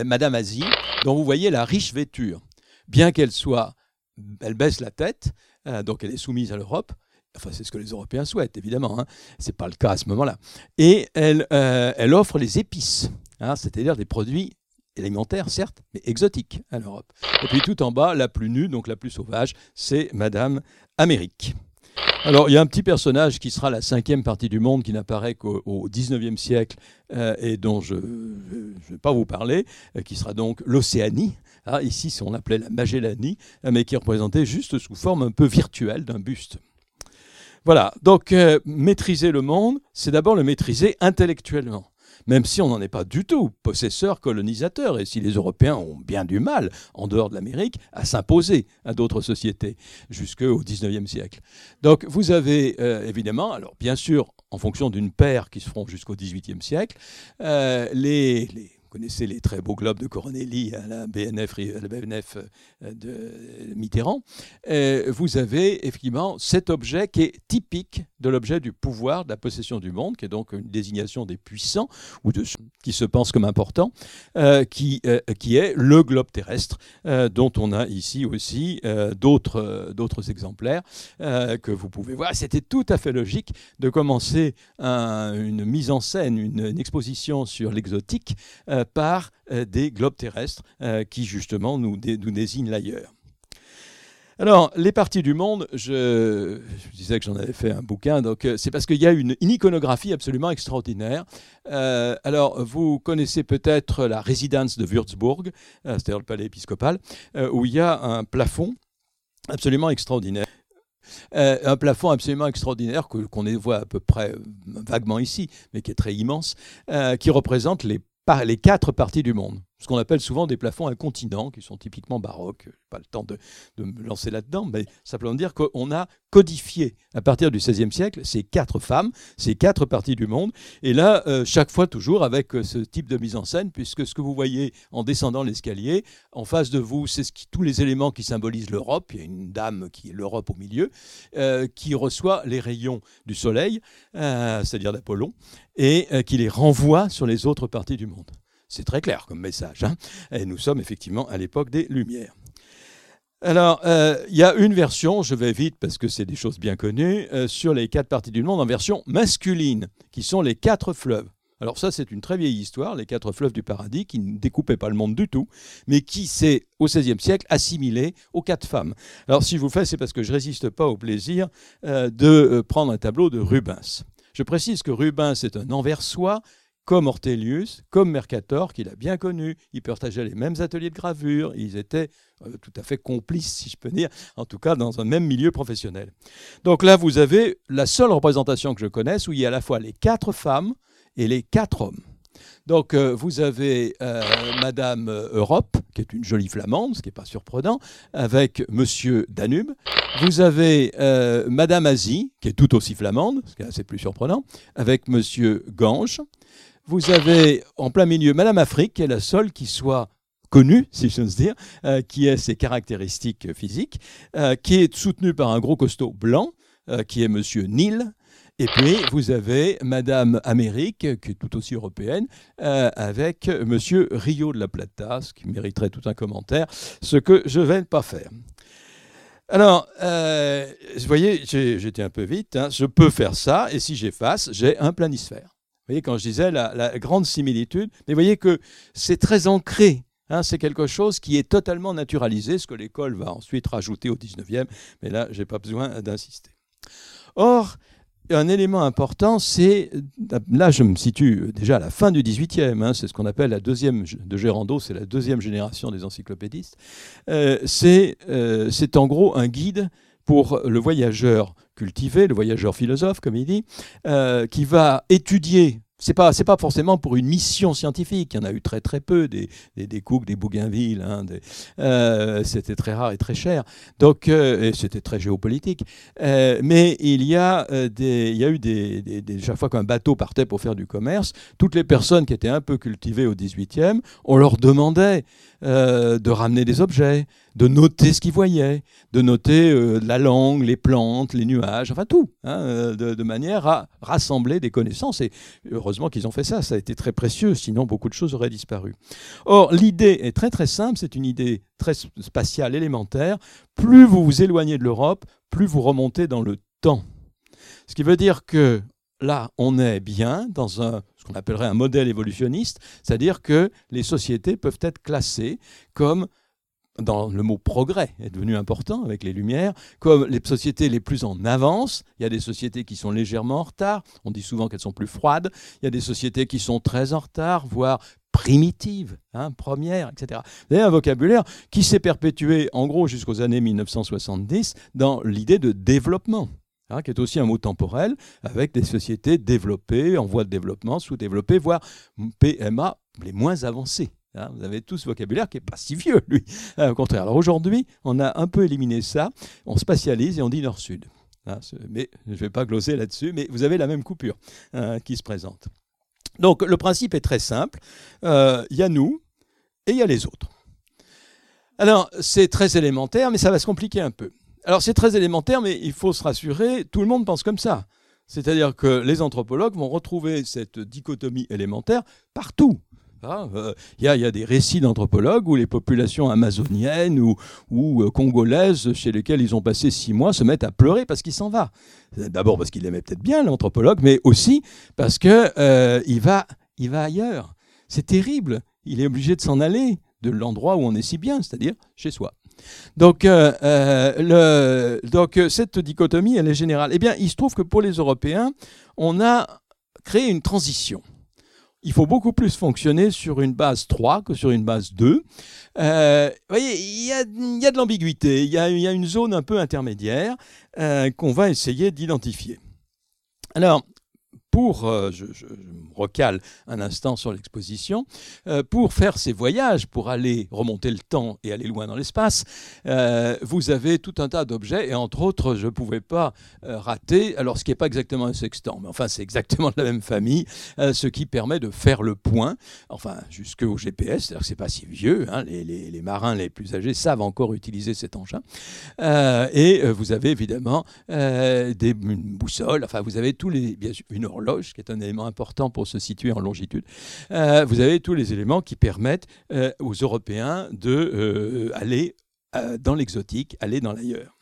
Madame Asie, dont vous voyez la riche vêture. Bien qu'elle soit, elle baisse la tête, donc elle est soumise à l'Europe. Enfin, c'est ce que les Européens souhaitent, évidemment. Hein. Ce n'est pas le cas à ce moment-là. Et elle, elle offre les épices, hein, c'est-à-dire des produits élémentaire, certes, mais exotique à l'Europe. Et puis tout en bas, la plus nue, donc la plus sauvage, c'est Madame Amérique. Alors, il y a un petit personnage qui sera la cinquième partie du monde qui n'apparaît qu'au XIXe siècle euh, et dont je ne vais pas vous parler, euh, qui sera donc l'Océanie. Ah, ici, on l'appelait la Magellanie, euh, mais qui est représentée juste sous forme un peu virtuelle d'un buste. Voilà, donc maîtriser le monde, c'est d'abord le maîtriser intellectuellement même si on n'en est pas du tout possesseur, colonisateur, et si les Européens ont bien du mal, en dehors de l'Amérique, à s'imposer à d'autres sociétés jusqu'au XIXe siècle. Donc vous avez euh, évidemment, alors bien sûr, en fonction d'une paire qui se feront jusqu'au XVIIIe siècle, euh, les connaissez les très beaux globes de Coronelli à la BNF, la BNF euh, de Mitterrand, vous avez effectivement cet objet qui est typique de l'objet du pouvoir, de la possession du monde, qui est donc une désignation des puissants, ou de ceux qui se pensent comme importants, euh, qui, qui est le globe terrestre, dont on a ici aussi d'autres exemplaires que vous pouvez voir. C'était tout à fait logique de commencer une mise en scène, une, exposition sur l'exotique par euh, des globes terrestres euh, qui justement nous, désignent l'ailleurs. Alors, les parties du monde, je, disais que j'en avais fait un bouquin, donc euh, c'est parce qu'il y a une, iconographie absolument extraordinaire. alors, vous connaissez peut-être la résidence de Würzburg, c'est-à-dire le palais épiscopal, où il y a un plafond absolument extraordinaire. un plafond absolument extraordinaire qu'on voit à peu près vaguement ici, mais qui est très immense, qui représente les quatre parties du monde ce qu'on appelle souvent des plafonds incontinents, qui sont typiquement baroques. Pas le temps de, me lancer là-dedans, mais simplement dire qu'on a codifié à partir du XVIe siècle ces quatre femmes, ces quatre parties du monde, et là, euh, chaque fois toujours avec euh, ce type de mise en scène, puisque ce que vous voyez en descendant l'escalier, en face de vous, c'est ce tous les éléments qui symbolisent l'Europe. Il y a une dame qui est l'Europe au milieu, euh, qui reçoit les rayons du soleil, c'est-à-dire d'Apollon, et qui les renvoie sur les autres parties du monde. C'est très clair comme message. Hein. et nous sommes effectivement à l'époque des Lumières. Alors, euh, il y a une version, je vais vite parce que c'est des choses bien connues, euh, sur les quatre parties du monde en version masculine, qui sont les quatre fleuves. Alors ça, c'est une très vieille histoire, les quatre fleuves du paradis, qui ne découpaient pas le monde du tout, mais qui s'est, au XVIe siècle, assimilé aux quatre femmes. Alors si je vous fais, c'est parce que je ne résiste pas au plaisir euh, de prendre un tableau de Rubens. Je précise que Rubens est un Anversois comme Ortelius, comme Mercator, qu'il a bien connu. Ils partageaient les mêmes ateliers de gravure. Ils étaient euh, tout à fait complices, si je peux dire, en tout cas dans un même milieu professionnel. Donc là, vous avez la seule représentation que je connaisse où il y a à la fois les quatre femmes et les quatre hommes. Donc euh, vous avez euh, Madame Europe, qui est une jolie flamande, ce qui n'est pas surprenant, avec Monsieur Danube. Vous avez Madame Asie, qui est tout aussi flamande, ce qui est assez plus surprenant, avec Monsieur Gange. Vous avez en plein milieu Madame Afrique, qui est la seule qui soit connue, si j'ose dire, euh, qui a ses caractéristiques physiques, euh, qui est soutenue par un gros costaud blanc, euh, qui est Monsieur Nil. Et puis, vous avez Madame Amérique, qui est tout aussi européenne, avec Monsieur Rio de la Plata, ce qui mériterait tout un commentaire, ce que je ne vais pas faire. Alors, vous voyez, j'étais un peu vite, hein. je peux faire ça, et si j'efface, j'ai un planisphère. Vous voyez, quand je disais la, grande similitude, mais vous voyez que c'est très ancré. Hein, c'est quelque chose qui est totalement naturalisé, ce que l'école va ensuite rajouter au 19e, mais là, je n'ai pas besoin d'insister. Or, un élément important, c'est, là je me situe déjà à la fin du 18e, hein, c'est ce qu'on appelle la deuxième, de Gérando, c'est la deuxième génération des encyclopédistes, euh, euh, c'est en gros un guide pour le voyageur cultivé, le voyageur philosophe, comme il dit, euh, qui va étudier c'est pas pas forcément pour une mission scientifique. Il y en a eu très très peu des des, des des Bougainville. Hein, euh, c'était très rare et très cher. Donc euh, c'était très géopolitique. mais il y a des il y a eu des, des, chaque fois qu'un bateau partait pour faire du commerce, toutes les personnes qui étaient un peu cultivées au 18e, on leur demandait de ramener des objets, de noter ce qu'ils voyaient, de noter euh, la langue, les plantes, les nuages, enfin tout, hein, euh, de, manière à rassembler des connaissances. Et heureusement qu'ils ont fait ça, ça a été très précieux, sinon beaucoup de choses auraient disparu. Or, l'idée est très très simple, c'est une idée très spatiale, élémentaire. Plus vous vous éloignez de l'Europe, plus vous remontez dans le temps. Ce qui veut dire que là, on est bien dans ce qu'on appellerait un modèle évolutionniste, c'est-à-dire que les sociétés peuvent être classées comme dans le mot progrès est devenu important avec les Lumières, comme les sociétés les plus en avance, il y a des sociétés qui sont légèrement en retard, on dit souvent qu'elles sont plus froides, il y a des sociétés qui sont très en retard, voire primitives, hein, premières, etc. Vous un vocabulaire qui s'est perpétué en gros jusqu'aux années 1970 dans l'idée de développement. Hein, qui est aussi un mot temporel, avec des sociétés développées, en voie de développement, sous-développées, voire PMA les moins avancées. Hein, vous avez tout ce vocabulaire qui n'est pas si vieux, lui. Euh, au contraire. Alors aujourd'hui, on a un peu éliminé ça. On spatialise et on dit nord-sud. Hein, mais je ne vais pas gloser là-dessus, mais vous avez la même coupure hein, qui se présente. Donc le principe est très simple. Euh, il y a nous et il y a les autres. Alors c'est très élémentaire, mais ça va se compliquer un peu. Alors c'est très élémentaire, mais il faut se rassurer, tout le monde pense comme ça. C'est-à-dire que les anthropologues vont retrouver cette dichotomie élémentaire partout. Il euh, y, a des récits d'anthropologues où les populations amazoniennes ou, euh, congolaises, chez lesquelles ils ont passé six mois, se mettent à pleurer parce qu'il s'en va. D'abord parce qu'il aimait peut-être bien l'anthropologue, mais aussi parce qu'il euh, va, il va ailleurs. C'est terrible. Il est obligé de s'en aller de l'endroit où on est si bien, c'est-à-dire chez soi. Donc, le, donc cette dichotomie, elle est générale. Eh bien, il se trouve que pour les Européens, on a créé une transition il faut beaucoup plus fonctionner sur une base 3 que sur une base 2. Euh, vous voyez, il y a, de l'ambiguïté, il, y a une zone un peu intermédiaire euh, qu'on va essayer d'identifier. Alors, pour, euh, je, me recale un instant sur l'exposition, euh, pour faire ces voyages, pour aller remonter le temps et aller loin dans l'espace, euh, vous avez tout un tas d'objets, et entre autres, je ne pouvais pas rater, alors ce qui n'est pas exactement un sextant, mais enfin c'est exactement de la même famille, ce qui permet de faire le point, enfin jusqu'au GPS, c'est-à-dire que c'est pas si vieux, hein, les, les, marins les plus âgés savent encore utiliser cet engin, et vous avez évidemment des, une boussole, enfin vous avez tous les, bien sûr, une horloge, qui est un élément important pour se situer en longitude, euh, vous avez tous les éléments qui permettent euh, aux Européens d'aller euh, dans l'exotique, aller dans l'ailleurs.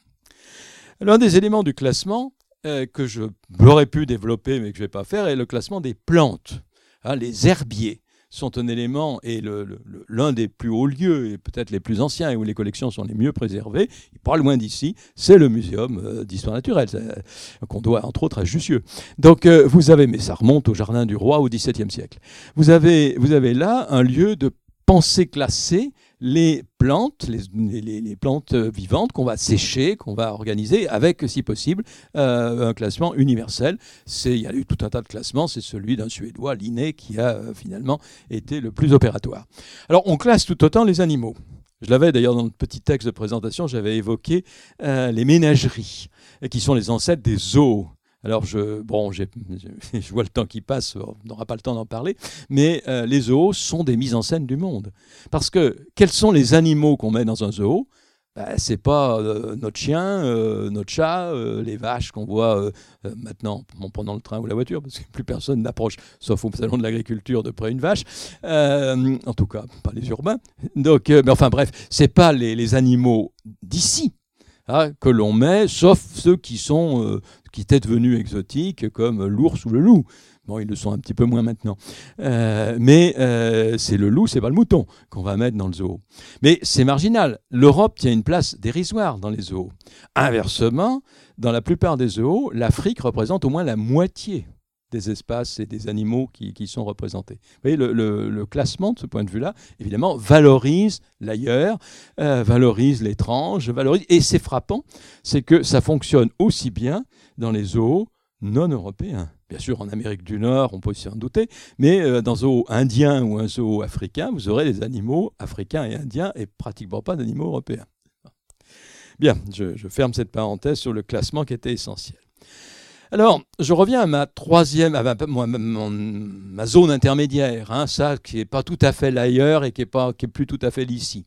L'un des éléments du classement que je l'aurais pu développer mais que je ne vais pas faire est le classement des plantes, hein, les herbiers. Sont un élément et l'un des plus hauts lieux et peut-être les plus anciens et où les collections sont les mieux préservées, pas loin d'ici, c'est le muséum euh, d'histoire naturelle qu'on doit entre autres à Jussieu. Donc vous avez, mais ça remonte au jardin du roi au XVIIe siècle. Vous avez, vous avez là un lieu de pensée classée les plantes, les, plantes vivantes qu'on va sécher, qu'on va organiser avec, si possible, euh, un classement universel. Il y a eu tout un tas de classements, c'est celui d'un Suédois, Linné, qui a euh, finalement été le plus opératoire. Alors on classe tout autant les animaux. Je l'avais d'ailleurs dans le petit texte de présentation, j'avais évoqué euh, les ménageries, qui sont les ancêtres des zoos. Alors, je, bon, je vois le temps qui passe, on n'aura pas le temps d'en parler, mais euh, les zoos sont des mises en scène du monde. Parce que quels sont les animaux qu'on met dans un zoo? Ben, c'est pas euh, notre chien, euh, notre chat, les vaches qu'on voit maintenant pendant le train ou la voiture, parce que plus personne n'approche, sauf au salon de l'agriculture, de près une vache. en tout cas, pas les urbains. Donc, mais enfin bref, c'est pas les, les animaux d'ici hein, que l'on met, sauf ceux qui sont qui étaient devenus exotiques, comme l'ours ou le loup. Bon, ils le sont un petit peu moins maintenant. Euh, mais euh, c'est le loup, c'est pas le mouton qu'on va mettre dans le zoo. Mais c'est marginal. L'Europe tient une place dérisoire dans les zoos. Inversement, dans la plupart des zoos, l'Afrique représente au moins la moitié des espaces et des animaux qui, sont représentés. Vous voyez, le, classement, de ce point de vue-là, évidemment, valorise l'ailleurs, euh, valorise l'étrange, valorise... Et c'est frappant, c'est que ça fonctionne aussi bien dans les zoos non européens. Bien sûr, en Amérique du Nord, on peut s'y en douter, mais euh, dans un zoo indien ou un zoo africain, vous aurez des animaux africains et indiens et pratiquement pas d'animaux européens. Bien, je, ferme cette parenthèse sur le classement qui était essentiel. Alors, je reviens à ma troisième, à ma, zone intermédiaire, hein, ça qui n'est pas tout à fait l'ailleurs et qui n'est plus tout à fait l'ici.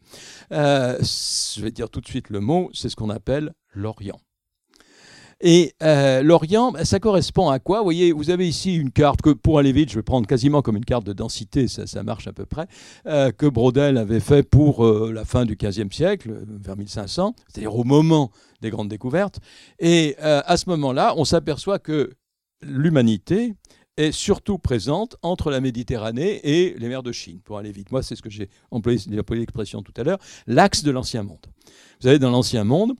Euh, je vais dire tout de suite le mot, c'est ce qu'on appelle l'Orient. Et euh, l'Orient, bah, ça correspond à quoi? Vous voyez, vous avez ici une carte que, pour aller vite, je vais prendre quasiment comme une carte de densité, ça, marche à peu près, euh, que Brodel avait fait pour euh, la fin du XVe siècle, vers 1500, c'est-à-dire au moment des grandes découvertes. Et à ce moment-là, on s'aperçoit que l'humanité est surtout présente entre la Méditerranée et les mers de Chine, pour aller vite. Moi, c'est ce que j'ai employé, employé l'expression tout à l'heure, l'axe de l'ancien monde. Vous savez, dans l'ancien monde,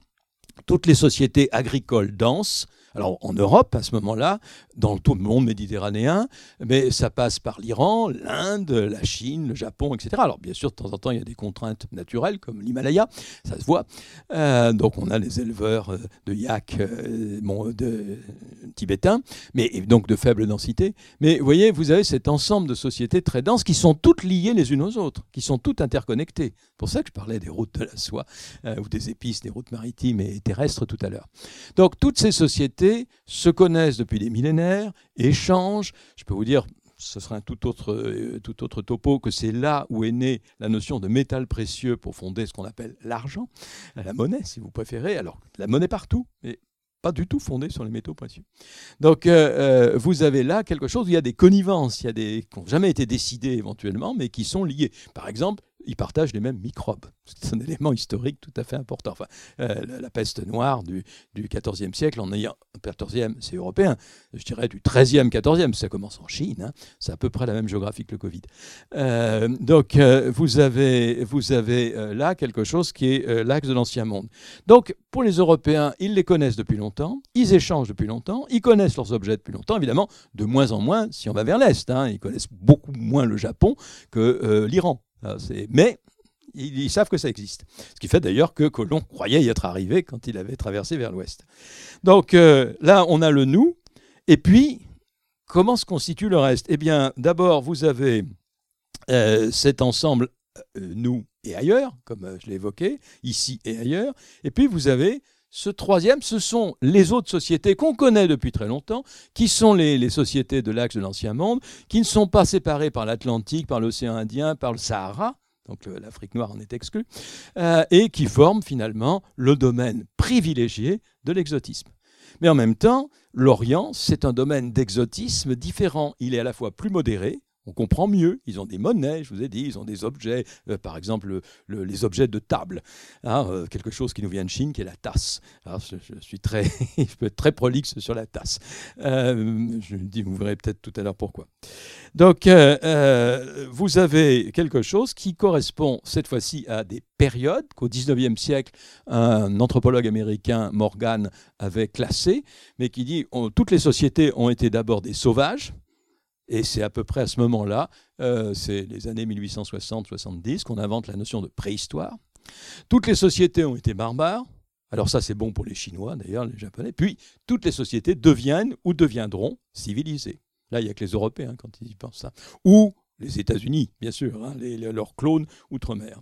toutes les sociétés agricoles denses alors en Europe, à ce moment-là, dans tout le monde méditerranéen, mais ça passe par l'Iran, l'Inde, la Chine, le Japon, etc. Alors bien sûr, de temps en temps, il y a des contraintes naturelles, comme l'Himalaya, ça se voit. Euh, donc on a les éleveurs euh, de yak euh, de, tibétains, mais donc de faible densité. Mais vous voyez, vous avez cet ensemble de sociétés très denses qui sont toutes liées les unes aux autres, qui sont toutes interconnectées. C'est pour ça que je parlais des routes de la soie, ou des épices, des routes maritimes et terrestres tout à l'heure. Donc toutes ces sociétés se connaissent depuis des millénaires, échangent. Je peux vous dire, ce serait un tout autre, euh, tout autre topo, que c'est là où est née la notion de métal précieux pour fonder ce qu'on appelle l'argent, la monnaie si vous préférez. Alors, la monnaie partout, mais pas du tout fondée sur les métaux précieux. Donc, euh, euh, vous avez là quelque chose où il y a des connivences, il y a des qui n'ont jamais été décidées éventuellement, mais qui sont liées. Par exemple, ils partagent les mêmes microbes. C'est un élément historique tout à fait important. Enfin, euh, la, peste noire du, XIVe siècle, en ayant 14e, c'est européen. Je dirais du 13e, 14e, ça commence en Chine. Hein. c'est à peu près la même géographie que le Covid. Euh, donc, euh, vous avez, vous avez là quelque chose qui est l'axe de l'ancien monde. Donc, pour les Européens, ils les connaissent depuis longtemps, ils échangent depuis longtemps, ils connaissent leurs objets depuis longtemps, évidemment, de moins en moins si on va vers l'Est. Hein. ils connaissent beaucoup moins le Japon que l'Iran. Mais ils, savent que ça existe. Ce qui fait d'ailleurs que Colomb croyait y être arrivé quand il avait traversé vers l'ouest. Donc euh, là, on a le nous. Et puis, comment se constitue le reste? Eh bien, d'abord, vous avez euh, cet ensemble euh, nous et ailleurs, comme je l'ai évoqué, ici et ailleurs. Et puis, vous avez ce troisième, ce sont les autres sociétés qu'on connaît depuis très longtemps, qui sont les, sociétés de l'axe de l'Ancien Monde, qui ne sont pas séparées par l'Atlantique, par l'océan Indien, par le Sahara, donc l'Afrique noire en est exclue, euh, et qui forment finalement le domaine privilégié de l'exotisme. Mais en même temps, l'Orient, c'est un domaine d'exotisme différent. Il est à la fois plus modéré, On comprend mieux. Ils ont des monnaies, je vous ai dit, ils ont des objets, euh, par exemple les objets de table. Hein, euh, quelque chose qui nous vient de Chine, qui est la tasse. je, suis très, je peux être très prolixe sur la tasse. Euh, je dis, vous verrez peut-être tout à l'heure pourquoi. Donc, vous avez quelque chose qui correspond cette fois-ci à des périodes qu'au XIXe siècle, un anthropologue américain, Morgan, avait classé, mais qui dit toutes les sociétés ont été d'abord des sauvages et c'est à peu près à ce moment-là, euh, c'est les années 1860-70, qu'on invente la notion de préhistoire. Toutes les sociétés ont été barbares. Alors ça, c'est bon pour les Chinois, d'ailleurs, les Japonais. Puis, toutes les sociétés deviennent ou deviendront civilisées. Là, il n'y a que les Européens quand ils y pensent ça. Ou les États-Unis, bien sûr, hein, leurs clones outre-mer.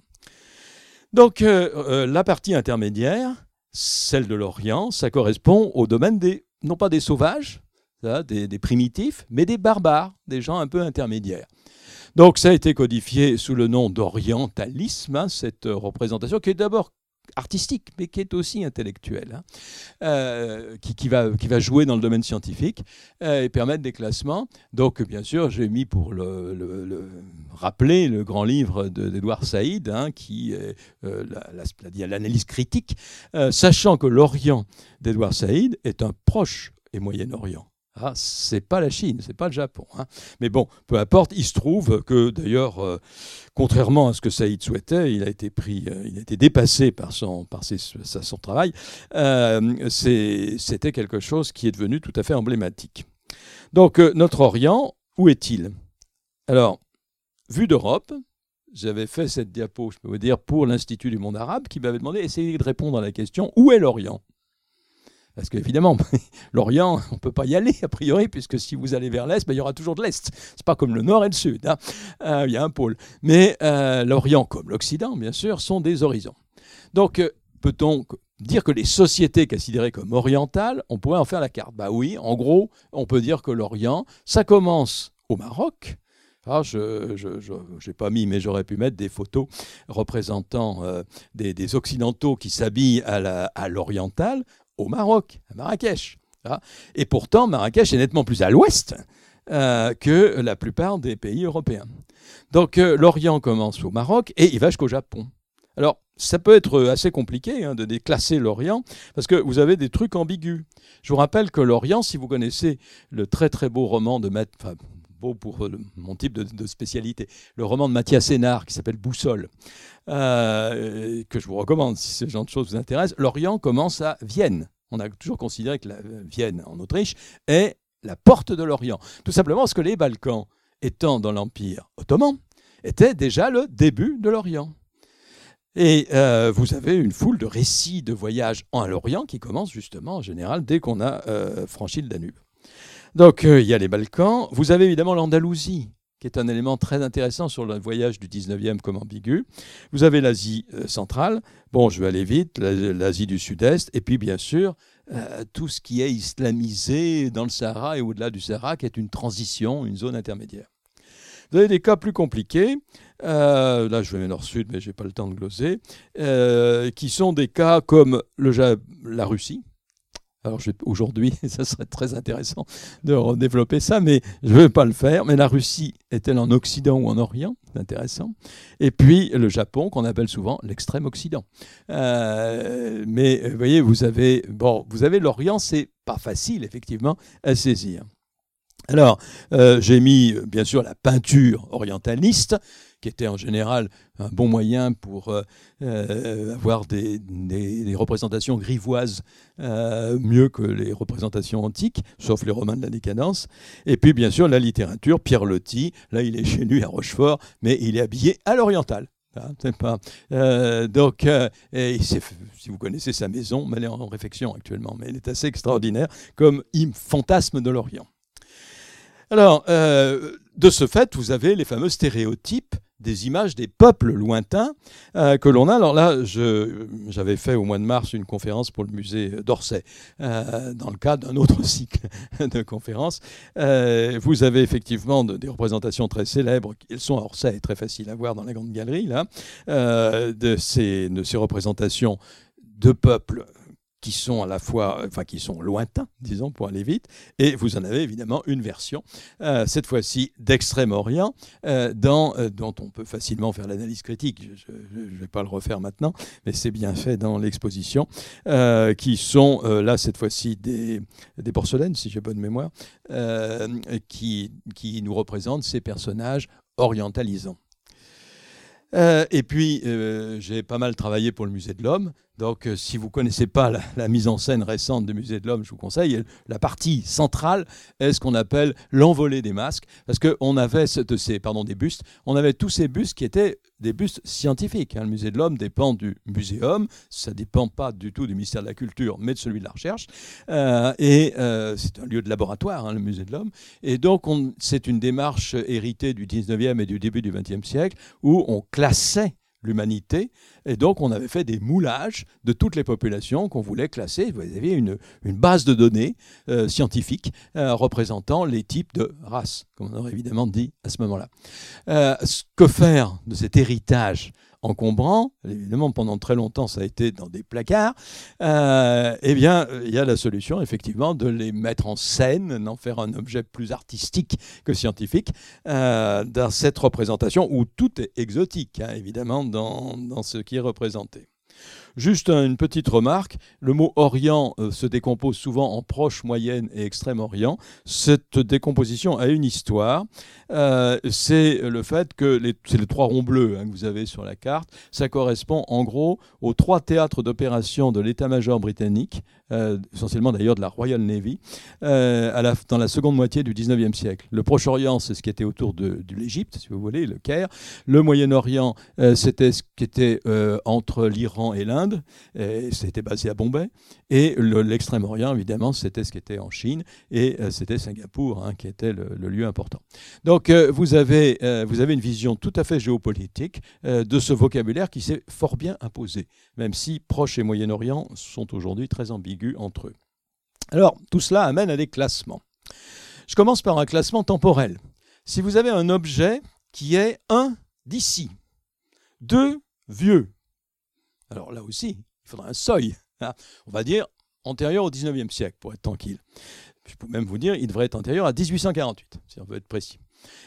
Donc, euh, euh, la partie intermédiaire, celle de l'Orient, ça correspond au domaine des, non pas des sauvages, des, primitifs, mais des barbares, des gens un peu intermédiaires. Donc ça a été codifié sous le nom d'orientalisme, hein, cette représentation qui est d'abord artistique, mais qui est aussi intellectuelle, hein, euh, qui, va, jouer dans le domaine scientifique euh, et permettre des classements. Donc, bien sûr, j'ai mis pour le, rappeler le grand livre d'Edouard Saïd, hein, qui est euh, l'analyse critique, sachant que l'Orient d'Edouard Saïd est un proche et Moyen-Orient. Ah, c'est pas la Chine, c'est pas le Japon. Hein. Mais bon, peu importe. Il se trouve que d'ailleurs, euh, contrairement à ce que Saïd souhaitait, il a été pris, euh, il a été dépassé par son, travail. Euh, c'était quelque chose qui est devenu tout à fait emblématique. Donc notre Orient, où est-il? Alors, vu d'Europe, j'avais fait cette diapo, je peux vous dire, pour l'Institut du monde arabe, qui m'avait demandé d'essayer de répondre à la question où est l'Orient? Parce qu'évidemment, l'Orient, on ne peut pas y aller, a priori, puisque si vous allez vers l'Est, ben, il y aura toujours de l'Est. Ce n'est pas comme le Nord et le Sud. Hein. Euh, il y a un pôle. Mais euh, l'Orient, comme l'Occident, bien sûr, sont des horizons. Donc, euh, peut-on dire que les sociétés considérées comme orientales, on pourrait en faire la carte Bah oui, en gros, on peut dire que l'Orient, ça commence au Maroc, ah, je n'ai pas mis, mais j'aurais pu mettre des photos représentant des, Occidentaux qui s'habillent à l'oriental au Maroc, à Marrakech. Et pourtant, Marrakech est nettement plus à l'ouest euh, que la plupart des pays européens. Donc euh, l'Orient commence au Maroc et il va jusqu'au Japon. Alors, ça peut être assez compliqué hein, de déclasser l'Orient parce que vous avez des trucs ambigus. Je vous rappelle que l'Orient, si vous connaissez le très très beau roman de Matt, pour mon type de, spécialité, le roman de Mathias Sénard qui s'appelle Boussole, euh, que je vous recommande si ce genre de choses vous intéresse, l'Orient commence à Vienne on a toujours considéré que la Vienne, en Autriche, est la porte de l'Orient. Tout simplement parce que les Balkans, étant dans l'Empire ottoman, étaient déjà le début de l'Orient. Et euh, vous avez une foule de récits de voyages en l'Orient qui commencent justement en général dès qu'on a euh, franchi le Danube. Donc euh, il y a les Balkans. Vous avez évidemment l'Andalousie, qui est un élément très intéressant sur le voyage du 19e comme ambigu. Vous avez l'Asie euh, centrale, bon, je vais aller vite, l'Asie du Sud-Est, et puis bien sûr, euh, tout ce qui est islamisé dans le Sahara et au-delà du Sahara, qui est une transition, une zone intermédiaire. Vous avez des cas plus compliqués, là je vais nord-sud, mais je n'ai pas le temps de gloser, qui sont des cas comme la Russie, alors aujourd'hui, ça serait très intéressant de redévelopper ça, mais je ne veux pas le faire. Mais la Russie est-elle en Occident ou en Orient? C'est intéressant. Et puis le Japon, qu'on appelle souvent l'extrême Occident. Euh, mais vous voyez, vous avez, bon, vous avez l'Orient, c'est pas facile effectivement à saisir. Alors, euh, j'ai mis bien sûr la peinture orientaliste, qui était en général un bon moyen pour euh, euh, avoir des, représentations grivoises euh, mieux que les représentations antiques, sauf les Romains de la décadence. Et puis bien sûr la littérature, Pierre Loti, là il est chez lui à Rochefort, mais il est habillé à l'oriental. Hein, pas. donc, si vous connaissez sa maison, elle est en réfection actuellement, mais elle est assez extraordinaire comme fantasme de l'Orient. Alors, de ce fait, vous avez les fameux stéréotypes des images des peuples lointains euh, que l'on a. Alors là, j'avais fait au mois de mars une conférence pour le musée d'Orsay, euh, dans le cadre d'un autre cycle de conférences. Euh, vous avez effectivement des représentations très célèbres, elles sont à Orsay, très faciles à voir dans la grande galerie, là, de ces représentations de peuples qui sont à la fois, enfin qui sont lointains, disons, pour aller vite, et vous en avez évidemment une version, euh, cette fois-ci d'Extrême-Orient, euh, euh, dont on peut facilement faire l'analyse critique. Je ne vais pas le refaire maintenant, mais c'est bien fait dans l'exposition, qui sont là cette fois-ci des, des, porcelaines, si j'ai bonne mémoire, qui, qui nous représentent ces personnages orientalisants. et puis, j'ai pas mal travaillé pour le Musée de l'Homme, donc, euh, si vous ne connaissez pas la, mise en scène récente du Musée de l'Homme, je vous conseille. La partie centrale est ce qu'on appelle l'envolée des masques, parce qu'on avait de ces, pardon, des bustes, on avait tous ces bustes qui étaient des bustes scientifiques. Hein. Le Musée de l'Homme dépend du muséum, ça ne dépend pas du tout du ministère de la Culture, mais de celui de la Recherche. Euh, et euh, c'est un lieu de laboratoire, hein, le Musée de l'Homme. Et donc, c'est une démarche héritée du 19e et du début du 20e siècle, où on classait l'humanité. Et donc, on avait fait des moulages de toutes les populations qu'on voulait classer. Vous aviez une, une base de données euh, scientifiques euh, représentant les types de races, comme on aurait évidemment dit à ce moment-là. Euh, ce que faire de cet héritage encombrant, évidemment pendant très longtemps ça a été dans des placards, euh, eh bien il y a la solution effectivement de les mettre en scène, d'en faire un objet plus artistique que scientifique, euh, dans cette représentation où tout est exotique hein, évidemment dans ce qui est représenté. Juste une petite remarque, le mot Orient euh, se décompose souvent en proche, moyenne et extrême Cette décomposition a une histoire. Euh, c'est le fait que c'est les trois ronds bleus hein, que vous avez sur la carte. Ça correspond en gros aux trois théâtres d'opération de l'état-major britannique, euh, essentiellement d'ailleurs de la Royal Navy, dans la seconde moitié du 19e siècle. Le Proche-Orient, c'est ce qui était autour de, de l'Égypte, si vous voulez, le Caire. Le Moyen-Orient, c'était ce qui était entre l'Iran et l'Inde. C'était basé à Bombay. Et l'Extrême-Orient, évidemment, c'était ce qui était en Chine. Et euh, c'était Singapour hein, qui était le, lieu important. Donc, euh, vous, avez, euh, vous avez une vision tout à fait géopolitique de ce vocabulaire qui s'est fort bien imposé, même si Proche et Moyen-Orient sont aujourd'hui très ambigus entre eux. Alors, tout cela amène à des classements. Je commence par un classement temporel. Si vous avez un objet qui est un d'ici, deux vieux, alors là aussi, il faudra un seuil. Hein. On va dire antérieur au 19e siècle, pour être tranquille. Je peux même vous dire, il devrait être antérieur à 1848, si on veut être précis.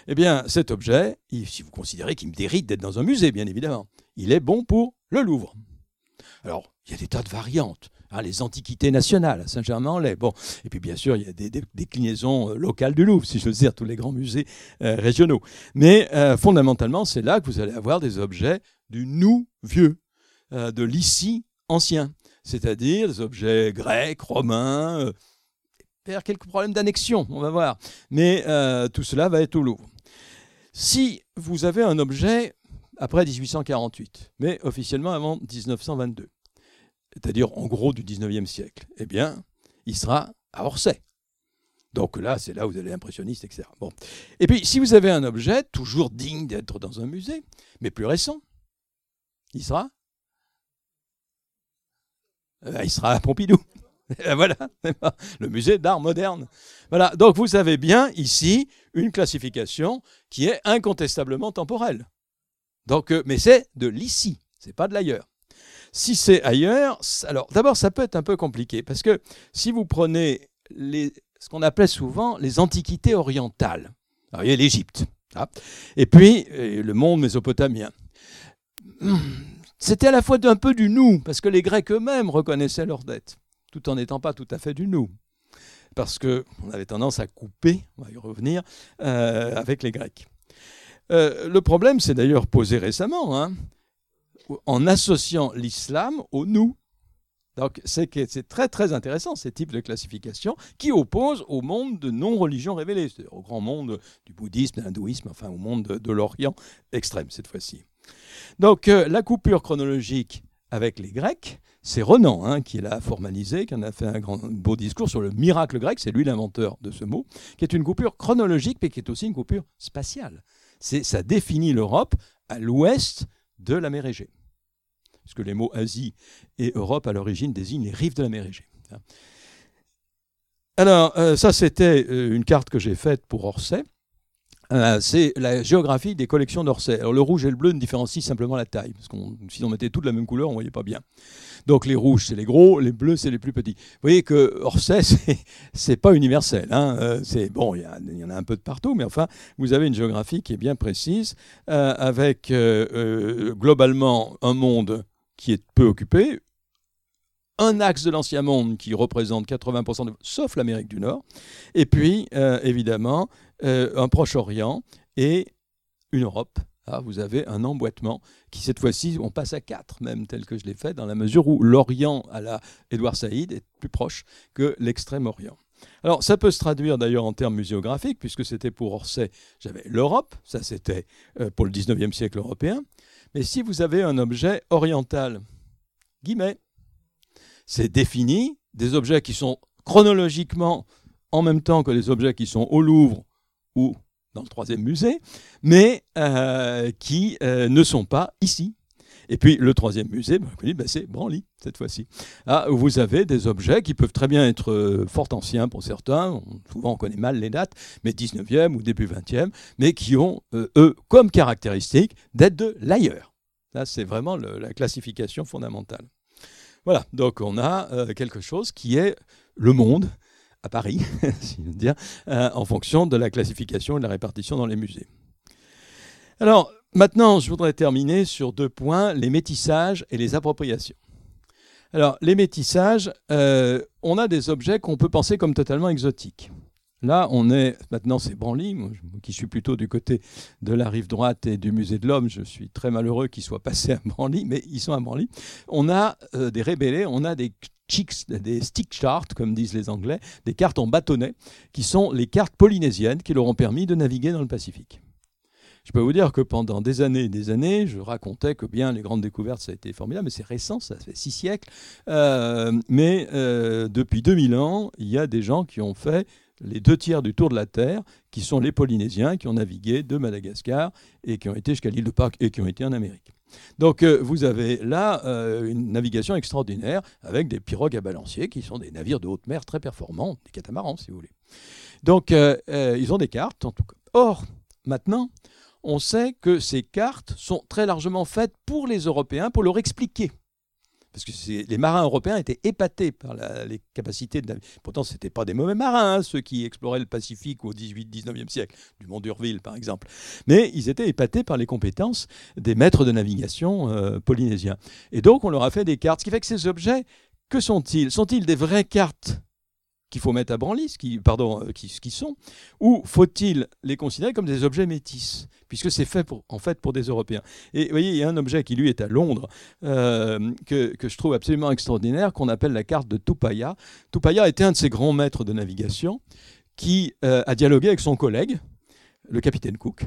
Eh bien, cet objet, si vous considérez qu'il me dérite d'être dans un musée, bien évidemment, il est bon pour le Louvre. Alors, il y a des tas de variantes. Hein, les antiquités nationales à Saint-Germain-en-Laye. Bon, et puis bien sûr, il y a des, déclinaisons euh, locales du Louvre, si je veux dire, tous les grands musées euh, régionaux. Mais euh, fondamentalement, c'est là que vous allez avoir des objets du nous vieux, de l'ici ancien, c'est-à-dire des objets grecs, romains, euh, faire quelques problèmes d'annexion, on va voir. Mais euh, tout cela va être au Louvre. Si vous avez un objet après 1848, mais officiellement avant 1922, c'est-à-dire en gros du 19e siècle, eh bien, il sera à Orsay. Donc là, c'est là où vous allez impressionniste, etc. Bon. Et puis, si vous avez un objet toujours digne d'être dans un musée, mais plus récent, il sera euh, il sera à Pompidou. voilà, le musée d'art moderne. Voilà, donc vous avez bien ici une classification qui est incontestablement temporelle. Donc, euh, mais c'est de l'ici, c'est pas de l'ailleurs. Si c'est ailleurs, alors d'abord ça peut être un peu compliqué parce que si vous prenez les, ce qu'on appelait souvent les antiquités orientales, alors il y a l'Égypte, hein, et puis euh, le monde mésopotamien c'était à la fois un peu du nous, parce que les Grecs eux-mêmes reconnaissaient leurs dettes, tout en n'étant pas tout à fait du nous. Parce qu'on avait tendance à couper, on va y revenir, euh, avec les Grecs. Euh, le problème s'est d'ailleurs posé récemment, hein, en associant l'islam au nous. Donc c'est très très intéressant ces types de classification qui opposent au monde de non-religion révélée, c'est-à-dire au grand monde du bouddhisme, de l'hindouisme, enfin au monde de l'Orient extrême cette fois-ci. Donc euh, la coupure chronologique avec les Grecs, c'est Renan hein, qui l'a formalisé, qui en a fait un beau discours sur le miracle grec, c'est lui l'inventeur de ce mot, qui est une coupure chronologique, mais qui est aussi une coupure spatiale. Ça définit l'Europe à l'ouest de la mer Égée. Puisque les mots Asie et Europe, à l'origine, désignent les rives de la mer Égée. Alors, euh, ça, c'était euh, une carte que j'ai faite pour Orsay. Euh, c'est la géographie des collections d'Orsay. Alors le rouge et le bleu ne différencient simplement la taille, parce que si on mettait toutes la même couleur, on voyait pas bien. Donc les rouges, c'est les gros, les bleus, c'est les plus petits. Vous voyez que Orsay, c'est pas universel. Hein. Euh, c'est bon, il y, en a un peu de partout, mais enfin, vous avez une géographie qui est bien précise, euh, avec globalement un monde qui est peu occupé, un axe de l'ancien monde qui représente 80%, de, sauf l'Amérique du Nord, et puis évidemment euh, un Proche-Orient et une Europe. Ah, vous avez un emboîtement qui, cette fois-ci, on passe à 4 même, tel que je l'ai fait, dans la mesure où l'Orient à la Édouard Saïd est plus proche que l'Extrême-Orient. Alors, ça peut se traduire d'ailleurs en termes muséographiques, puisque c'était pour Orsay, j'avais l'Europe, ça c'était euh, pour le 19e siècle européen. Mais si vous avez un objet oriental, guillemets, c'est défini des objets qui sont chronologiquement en même temps que les objets qui sont au Louvre ou dans le troisième musée, mais euh, qui euh, ne sont pas ici. Et puis le troisième musée, ben, ben, c'est Branly, cette fois-ci. Ah, vous avez des objets qui peuvent très bien être euh, fort anciens pour certains, souvent on connaît mal les dates, mais 19e ou début 20e, mais qui ont, eux, comme caractéristique d'être de l'ailleurs. Là, c'est vraiment la classification fondamentale. Voilà, donc on a quelque chose qui est le monde, à Paris, si je veux dire, euh, en fonction de la classification et de la répartition dans les musées. Alors, maintenant, je voudrais terminer sur deux points, les métissages et les appropriations. Alors, les métissages, euh, on a des objets qu'on peut penser comme totalement exotiques. Là, on est, maintenant c'est Branly, qui suis plutôt du côté de la rive droite et du musée de l'homme, je suis très malheureux qu'ils soient passés à Branly, mais ils sont à Branly. On a euh, des rébellés, on a des des stick charts, comme disent les Anglais, des cartes en bâtonnet, qui sont les cartes polynésiennes qui leur ont permis de naviguer dans le Pacifique. Je peux vous dire que pendant des années et des années, je racontais que bien les grandes découvertes, ça a été formidable, mais c'est récent, ça fait six siècles. Euh, mais euh, depuis 2000 ans, il y a des gens qui ont fait les deux tiers du tour de la Terre, qui sont les Polynésiens, qui ont navigué de Madagascar et qui ont été jusqu'à l'île de Pâques et qui ont été en Amérique. Donc euh, vous avez là euh, une navigation extraordinaire avec des pirogues à balancier qui sont des navires de haute mer très performants, des catamarans si vous voulez. Donc euh, ils ont des cartes en tout cas. Or, maintenant, on sait que ces cartes sont très largement faites pour les Européens, pour leur expliquer parce que les marins européens étaient épatés par les capacités de Pourtant, ce n'étaient pas des mauvais marins, hein, ceux qui exploraient le Pacifique au 18-19e siècle, du Mont d'Urville par exemple. Mais ils étaient épatés par les compétences des maîtres de navigation euh, polynésiens. Et donc, on leur a fait des cartes, ce qui fait que ces objets, que sont-ils? Sont-ils des vraies cartes? Qu'il faut mettre à branlis, qui, pardon, euh, qui, qui sont, ou faut-il les considérer comme des objets métis, puisque c'est fait pour, en fait pour des Européens. Et vous voyez, il y a un objet qui lui est à Londres, euh, que, que, je trouve absolument extraordinaire, qu'on appelle la carte de Tupaya. Tupaya était un de ces grands maîtres de navigation qui euh, a dialogué avec son collègue, le capitaine Cook,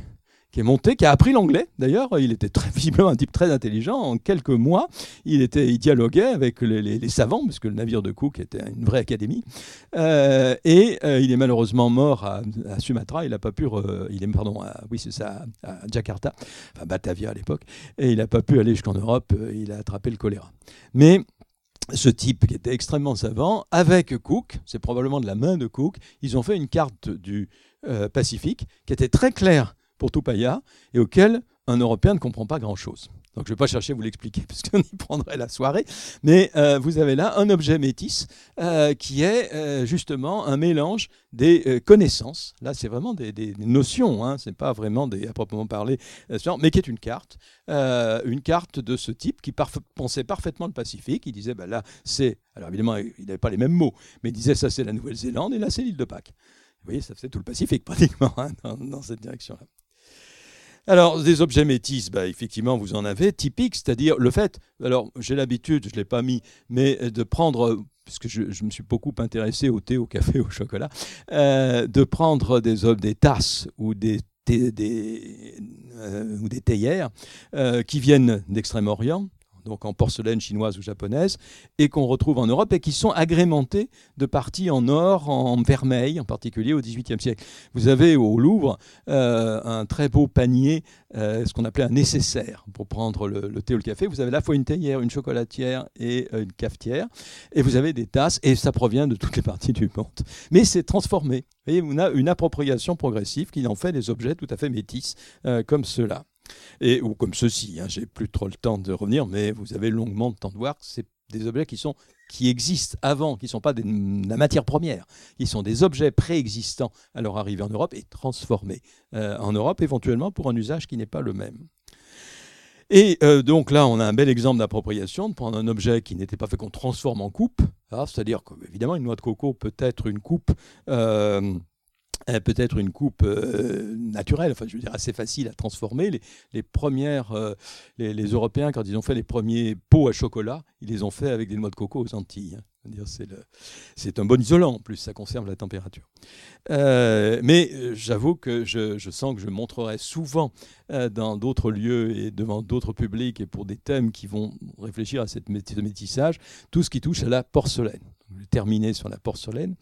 qui est monté, qui a appris l'anglais. D'ailleurs, il était très, visiblement un type très intelligent. En quelques mois, il, était, il dialoguait avec les, savants, parce que le navire de Cook était une vraie académie. Euh, et euh, il est malheureusement mort à, Sumatra. Il n'a pas pu, il est pardon, à, oui c'est ça, à, Jakarta, Batavia à l'époque, et il n'a pas pu aller jusqu'en Europe. Euh, il a attrapé le choléra. Mais ce type qui était extrêmement savant, avec Cook, c'est probablement de la main de Cook, ils ont fait une carte du Pacifique qui était très claire pour Tupaya et auquel un Européen ne comprend pas grand-chose. Donc je ne vais pas chercher à vous l'expliquer parce qu'on y prendrait la soirée. Mais euh, vous avez là un objet métis euh, qui est euh, justement un mélange des connaissances. Là, c'est vraiment des, notions, hein, ce n'est pas vraiment des, à proprement parler, mais qui est une carte. une carte de ce type qui pensait parfaitement le Pacifique. Il disait, bah, là, c'est... Alors évidemment, il n'avait pas les mêmes mots, mais il disait, ça c'est la Nouvelle-Zélande et là c'est l'île de Pâques. Vous voyez, ça faisait tout le Pacifique pratiquement hein, dans cette direction-là. Alors, des objets métis, bah, effectivement, vous en avez, typiques, c'est-à-dire le fait, alors j'ai l'habitude, je ne l'ai pas mis, mais de prendre, puisque je, me suis beaucoup intéressé au thé, au café, au chocolat, euh, de prendre des, des tasses ou des, euh, théières euh, qui viennent d'Extrême-Orient, donc en porcelaine chinoise ou japonaise, et qu'on retrouve en Europe et qui sont agrémentés de parties en or, en vermeil, en particulier au XVIIIe siècle. Vous avez au Louvre euh, un très beau panier, euh, ce qu'on appelait un nécessaire pour prendre le, thé ou le café. Vous avez à la fois une théière, une chocolatière et euh, une cafetière, et vous avez des tasses, et ça provient de toutes les parties du monde. Mais c'est transformé. Vous voyez, on a une appropriation progressive qui en fait des objets tout à fait métis comme ceux-là. Et, ou comme ceci, hein, j'ai plus trop le temps de revenir, mais vous avez longuement le temps de voir que c'est des objets qui sont qui existent avant, qui ne sont pas de la matière première, qui sont des objets préexistants à leur arrivée en Europe et transformés euh, en Europe éventuellement pour un usage qui n'est pas le même. Et euh, donc là, on a un bel exemple d'appropriation, de prendre un objet qui n'était pas fait qu'on transforme en coupe, hein, c'est-à-dire qu'évidemment, une noix de coco peut être une coupe. Euh, peut-être une coupe euh, naturelle, enfin je veux dire assez facile à transformer. Les, premières, euh, les, Européens, quand ils ont fait les premiers pots à chocolat, ils les ont fait avec des noix de coco aux Antilles. Hein. C'est un bon isolant en plus, ça conserve la température. mais j'avoue que je, sens que je montrerai souvent dans d'autres lieux et devant d'autres publics et pour des thèmes qui vont réfléchir à cette métissage, tout ce qui touche à la porcelaine terminer sur la porcelaine.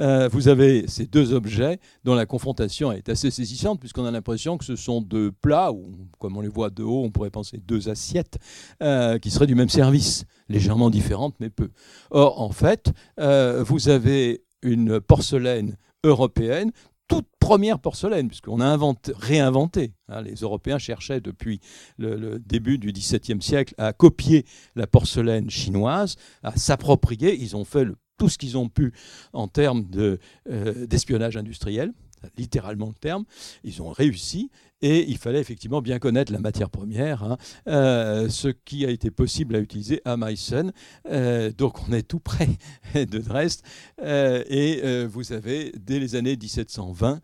Euh, vous avez ces deux objets dont la confrontation est assez saisissante, puisqu'on a l'impression que ce sont deux plats, ou comme on les voit de haut, on pourrait penser deux assiettes, euh, qui seraient du même service, légèrement différentes, mais peu. Or, en fait, euh, vous avez une porcelaine européenne toute première porcelaine, puisqu'on a réinventé. Hein, les Européens cherchaient depuis le, début du XVIIe siècle à copier la porcelaine chinoise, à s'approprier. Ils ont fait tout ce qu'ils ont pu en termes euh, d'espionnage industriel littéralement le terme. Ils ont réussi et il fallait effectivement bien connaître la matière première, hein. euh, ce qui a été possible à utiliser à Meissen. Euh, donc on est tout près de Dresde euh, et vous avez dès les années 1720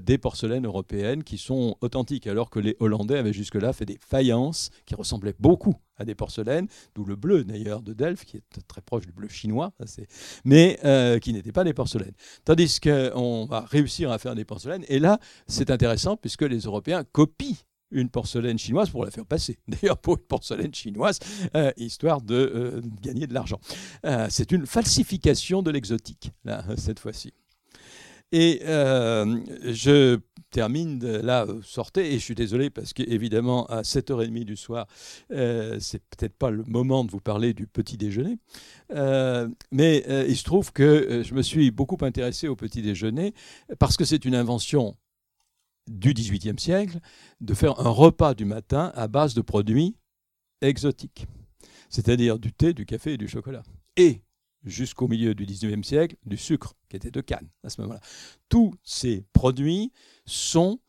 des porcelaines européennes qui sont authentiques, alors que les Hollandais avaient jusque-là fait des faïences qui ressemblaient beaucoup à des porcelaines, d'où le bleu d'ailleurs de Delft, qui est très proche du bleu chinois, mais qui n'étaient pas des porcelaines. Tandis qu'on va réussir à faire des porcelaines, et là c'est intéressant puisque les Européens copie une porcelaine chinoise pour la faire passer. D'ailleurs, pour une porcelaine chinoise, euh, histoire de euh, gagner de l'argent. Euh, c'est une falsification de l'exotique, cette fois-ci. Et je termine là, sortez, et je suis désolé parce qu'évidemment, à 7h30 du soir, c'est peut-être pas le moment de vous parler du petit déjeuner. mais il se trouve que je me suis beaucoup intéressé au petit déjeuner parce que c'est une invention du XVIIIe siècle de faire un repas du matin à base de produits exotiques, c'est-à-dire du thé, du café et du chocolat. Et jusqu'au milieu du XIXe siècle, du sucre qui était de canne à ce moment-là. Tous ces produits sont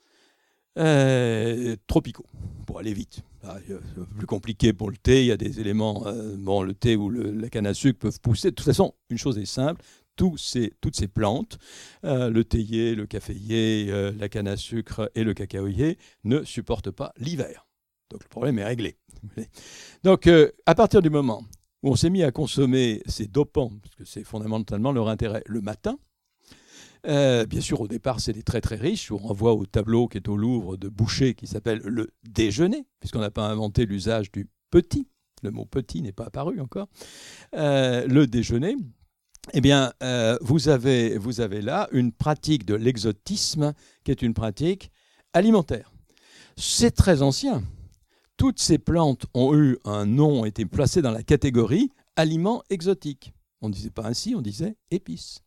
euh, tropicaux, pour aller vite. Ah, c'est plus compliqué pour le thé, il y a des éléments, euh, bon, le thé ou la canne à sucre peuvent pousser. De toute façon, une chose est simple, ces, toutes ces plantes, euh, le théier, le caféier, euh, la canne à sucre et le cacaoyer, ne supportent pas l'hiver. Donc le problème est réglé. Donc euh, à partir du moment où on s'est mis à consommer ces dopants, parce que c'est fondamentalement leur intérêt, le matin, bien sûr, au départ, c'est des très très riches. Vous renvoie au tableau qui est au Louvre de Boucher qui s'appelle le déjeuner, puisqu'on n'a pas inventé l'usage du petit. Le mot petit n'est pas apparu encore. le déjeuner, eh bien, euh, vous avez là une pratique de l'exotisme qui est une pratique alimentaire. C'est très ancien. Toutes ces plantes ont eu un nom, ont été placées dans la catégorie aliments exotiques. On ne disait pas ainsi, on disait épices.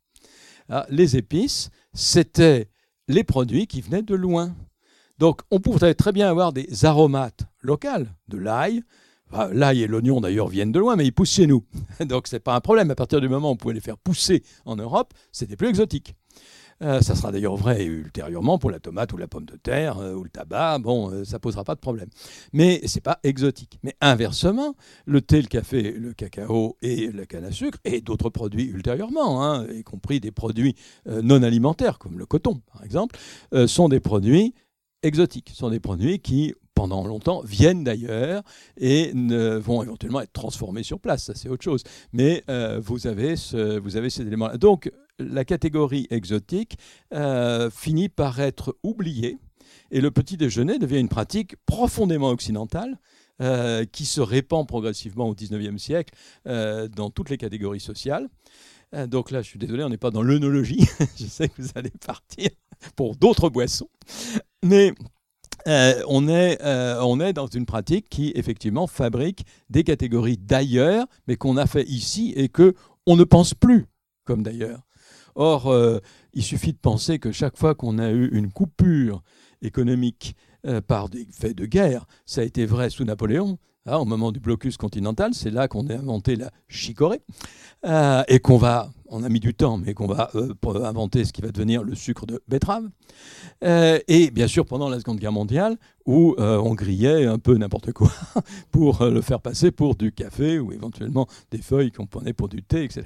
Ah, les épices, c'était les produits qui venaient de loin. Donc on pouvait très bien avoir des aromates locales, de l'ail, L'ail et l'oignon d'ailleurs viennent de loin, mais ils poussent chez nous. Donc c'est pas un problème. À partir du moment où on pouvait les faire pousser en Europe, c'était plus exotique. Euh, ça sera d'ailleurs vrai ultérieurement pour la tomate ou la pomme de terre euh, ou le tabac. Bon, euh, ça posera pas de problème. Mais c'est pas exotique. Mais inversement, le thé, le café, le cacao et la canne à sucre et d'autres produits ultérieurement, hein, y compris des produits non alimentaires comme le coton par exemple, sont des produits exotiques. sont des produits qui pendant longtemps, viennent d'ailleurs et vont éventuellement être transformés sur place, ça c'est autre chose. Mais euh, vous, avez ce, vous avez ces éléments-là. Donc la catégorie exotique euh, finit par être oubliée et le petit déjeuner devient une pratique profondément occidentale qui se répand progressivement au XIXe siècle dans toutes les catégories sociales. donc là, je suis désolé, on n'est pas dans l'œnologie. je sais que vous allez partir pour d'autres boissons. Mais on, est, on est dans une pratique qui, effectivement, fabrique des catégories d'ailleurs, mais qu'on a fait ici et que on ne pense plus comme d'ailleurs. Or, euh, il suffit de penser que chaque fois qu'on a eu une coupure économique euh, par des faits de guerre, ça a été vrai sous Napoléon, hein, au moment du blocus continental, c'est là qu'on a inventé la chicorée, euh, et qu'on va on a mis du temps, mais qu'on va euh, inventer ce qui va devenir le sucre de betterave. Euh, et bien sûr, pendant la Seconde Guerre mondiale, où on grillait un peu n'importe quoi pour le faire passer pour du café ou éventuellement des feuilles qu'on prenait pour du thé, etc.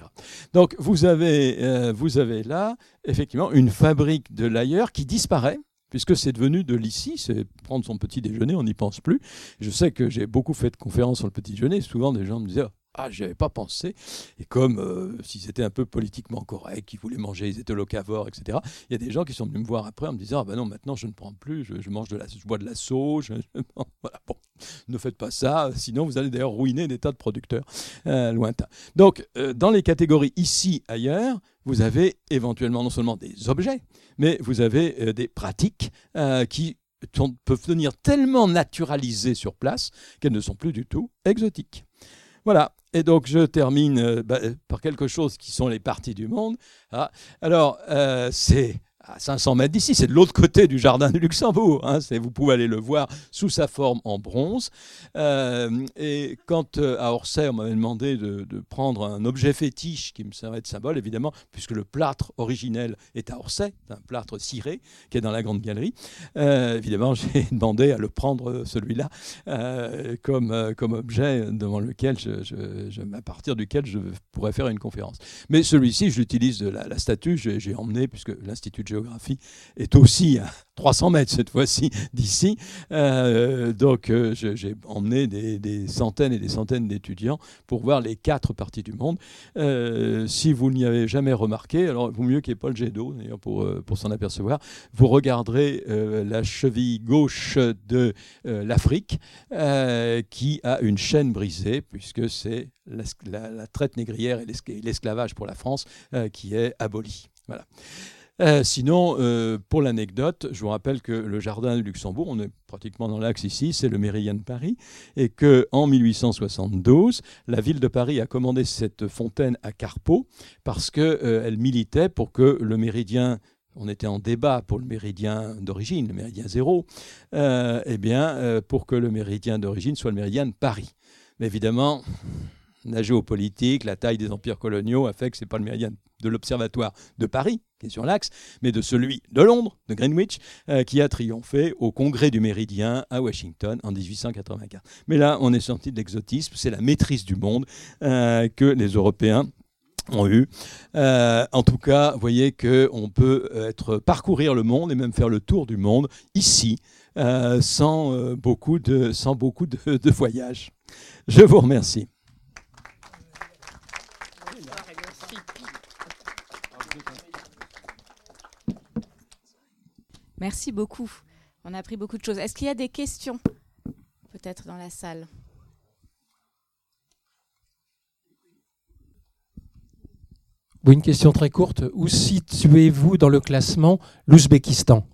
Donc vous avez, vous avez là, effectivement, une fabrique de l'ailleurs qui disparaît puisque c'est devenu de l'ici, c'est prendre son petit déjeuner, on n'y pense plus. Je sais que j'ai beaucoup fait de conférences sur le petit déjeuner, souvent des gens me disaient ah, j'y avais pas pensé. Et comme euh, s'ils étaient un peu politiquement corrects, qu'ils voulaient manger, ils étaient locavores, etc. Il y a des gens qui sont venus me voir après en me disant Ah ben non, maintenant je ne prends plus, je, mange de la, je bois de la sauge. voilà, bon, ne faites pas ça, sinon vous allez d'ailleurs ruiner des tas de producteurs euh, lointains. Donc, euh, dans les catégories ici, ailleurs, vous avez éventuellement non seulement des objets, mais vous avez des pratiques qui peuvent devenir tellement naturalisées sur place qu'elles ne sont plus du tout exotiques. Voilà. Et donc je termine euh, bah, par quelque chose qui sont les parties du monde. Ah, alors euh, c'est à 500 mètres d'ici, c'est de l'autre côté du jardin du Luxembourg. Hein, vous pouvez aller le voir sous sa forme en bronze. Euh, et quand euh, à Orsay, on m'avait demandé de, prendre un objet fétiche qui me servait de symbole, évidemment, puisque le plâtre originel est à Orsay, un plâtre ciré qui est dans la grande galerie, euh, évidemment, j'ai demandé à le prendre celui-là comme, objet devant lequel je, à partir duquel je pourrais faire une conférence. Mais celui-ci, je l'utilise de la, la statue, j'ai emmené, puisque l'Institut de est aussi à 300 mètres cette fois-ci d'ici. Euh, donc euh, j'ai emmené des, centaines et des centaines d'étudiants pour voir les quatre parties du monde. Euh, si vous n'y avez jamais remarqué, alors il vaut mieux qu'il n'y ait pas le jet d'eau pour, s'en apercevoir, vous regarderez la cheville gauche de l'Afrique qui a une chaîne brisée puisque c'est la, la, traite négrière et l'esclavage pour la France qui est aboli. Voilà. Euh, sinon, euh, pour l'anecdote, je vous rappelle que le jardin du Luxembourg, on est pratiquement dans l'axe ici, c'est le méridien de Paris, et que en 1872, la ville de Paris a commandé cette fontaine à Carpeau parce qu'elle euh, militait pour que le méridien on était en débat pour le méridien d'origine, le méridien zéro, eh bien, pour que le méridien d'origine soit le méridien de Paris. Mais évidemment, la géopolitique, la taille des empires coloniaux a fait que ce n'est pas le méridien de l'Observatoire de Paris, qui est sur l'axe, mais de celui de Londres, de Greenwich, euh, qui a triomphé au Congrès du Méridien à Washington en 1884. Mais là, on est sorti de l'exotisme, c'est la maîtrise du monde euh, que les Européens ont eu. Euh, en tout cas, vous voyez qu'on peut être, parcourir le monde et même faire le tour du monde ici, sans, beaucoup de, sans beaucoup de voyages. Je vous remercie. Merci beaucoup. On a appris beaucoup de choses. Est-ce qu'il y a des questions peut-être dans la salle? Oui, une question très courte. Où situez-vous dans le classement l'Ouzbékistan?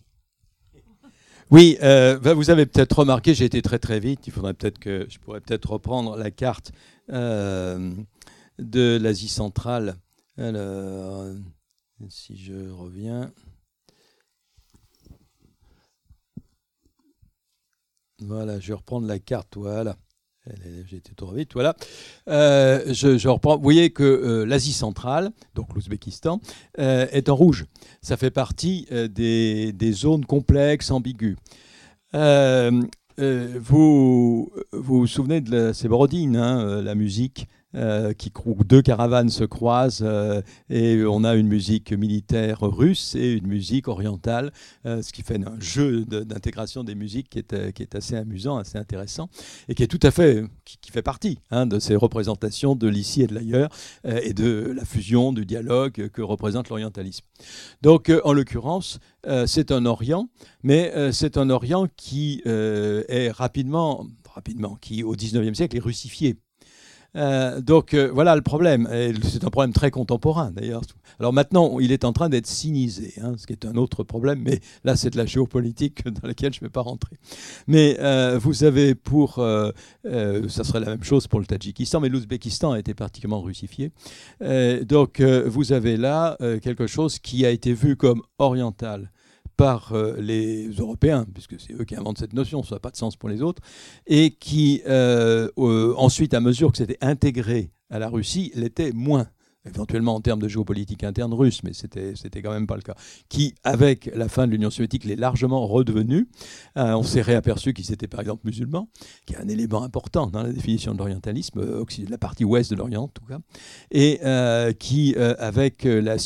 Oui, euh, vous avez peut-être remarqué, j'ai été très très vite. Il faudrait peut-être que je pourrais peut-être reprendre la carte euh, de l'Asie centrale. Alors, si je reviens. Voilà, je vais reprendre la carte. Voilà. J'ai été trop vite, voilà. Euh, je, reprends. Vous voyez que euh, l'Asie centrale, donc l'Ouzbékistan, euh, est en rouge. Ça fait partie des, zones complexes, ambiguës. vous, vous souvenez de la Sébrodine, hein, la musique euh, qui deux caravanes se croisent euh, et on a une musique militaire russe et une musique orientale, euh, ce qui fait un jeu d'intégration des musiques qui est, qui est, assez amusant, assez intéressant et qui est tout à fait, qui, fait partie hein, de ces représentations de l'ici et de l'ailleurs et de la fusion, du dialogue que représente l'orientalisme. Donc, en l'occurrence, c'est un Orient, mais c'est un Orient qui est rapidement rapidement, qui au XIXe siècle est russifié. Euh, donc euh, voilà le problème. C'est un problème très contemporain d'ailleurs. Alors maintenant, il est en train d'être sinisé, hein, ce qui est un autre problème, mais là c'est de la géopolitique dans laquelle je ne vais pas rentrer. Mais euh, vous avez pour, ça serait la même chose pour le Tadjikistan, mais l'Ouzbékistan a été particulièrement russifié. donc vous avez là quelque chose qui a été vu comme oriental par euh, les Européens, puisque c'est eux qui inventent cette notion, ça n'a pas de sens pour les autres, et qui euh, ensuite, à mesure que c'était intégré à la Russie, l'était moins éventuellement en termes de géopolitique interne russe, mais c'était c'était quand même pas le cas, qui, avec la fin de l'Union soviétique, l'est largement redevenu. Euh, on s'est réaperçu qu'ils étaient par exemple musulmans, qui est un élément important dans la définition de l'orientalisme, la partie ouest de l'Orient en tout cas, et qui, avec la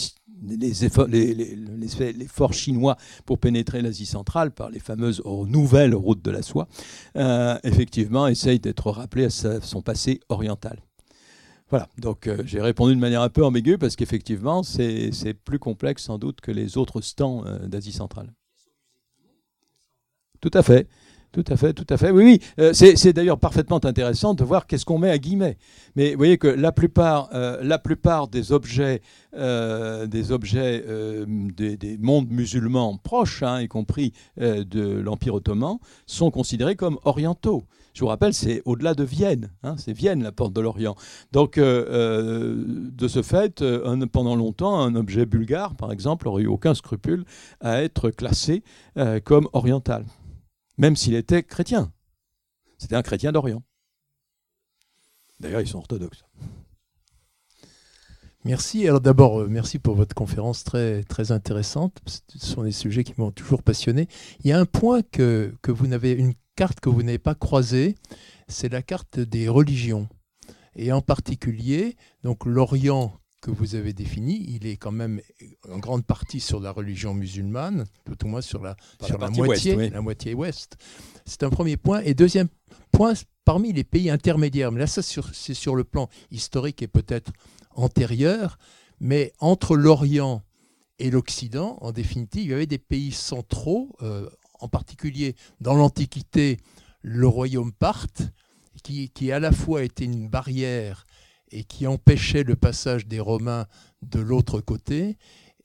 les, efforts, les, forts chinois pour pénétrer l'Asie centrale par les fameuses nouvelles routes de la soie, euh, effectivement, essayent d'être rappelés à son passé oriental. Voilà, donc euh, j'ai répondu de manière un peu ambiguë parce qu'effectivement, c'est plus complexe sans doute que les autres stands euh, d'Asie centrale. Tout à fait. Tout à fait, tout à fait. Oui, oui. Euh, c'est d'ailleurs parfaitement intéressant de voir qu'est-ce qu'on met à guillemets. Mais vous voyez que la plupart, euh, des objets, euh, des, mondes musulmans proches, hein, y compris de l'Empire ottoman, sont considérés comme orientaux. Je vous rappelle, c'est au-delà de Vienne. Hein, c'est Vienne, la porte de l'Orient. Donc, de ce fait, pendant longtemps, un objet bulgare, par exemple, n'aurait eu aucun scrupule à être classé comme oriental même s'il était chrétien. C'était un chrétien d'Orient. D'ailleurs, ils sont orthodoxes. Merci. Alors d'abord, euh, merci pour votre conférence très, très intéressante. Ce sont des sujets qui m'ont toujours passionné. Il y a un point que, que vous n'avez, une carte que vous n'avez pas croisée, c'est la carte des religions. Et en particulier, donc l'Orient que vous avez défini, il est quand même en grande partie sur la religion musulmane, tout au moins sur la, sur la, moitié, ouest, la moitié ouest. C'est un premier point. Et deuxième point, parmi les pays intermédiaires, mais là, ça, c'est sur le plan historique et peut-être antérieur, mais entre l'Orient et l'Occident, en définitive, il y avait des pays centraux, euh, en particulier dans l'Antiquité, le royaume parthe, qui, qui à la fois était une barrière et qui empêchait le passage des Romains de l'autre côté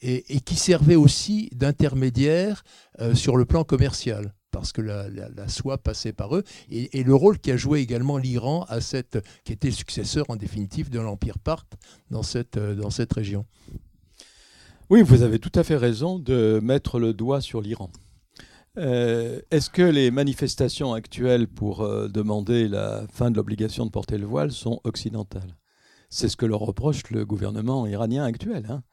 et, qui servait aussi d'intermédiaire euh, sur le plan commercial parce que la, soie passait par eux, et, le rôle qu'a joué également l'Iran, à cette, qui était le successeur en définitive de l'Empire parthe dans cette, euh, dans cette région. Oui, vous avez tout à fait raison de mettre le doigt sur l'Iran. Euh, est-ce que les manifestations actuelles pour demander la fin de l'obligation de porter le voile sont occidentales? C'est ce que leur reproche le gouvernement iranien actuel. Hein,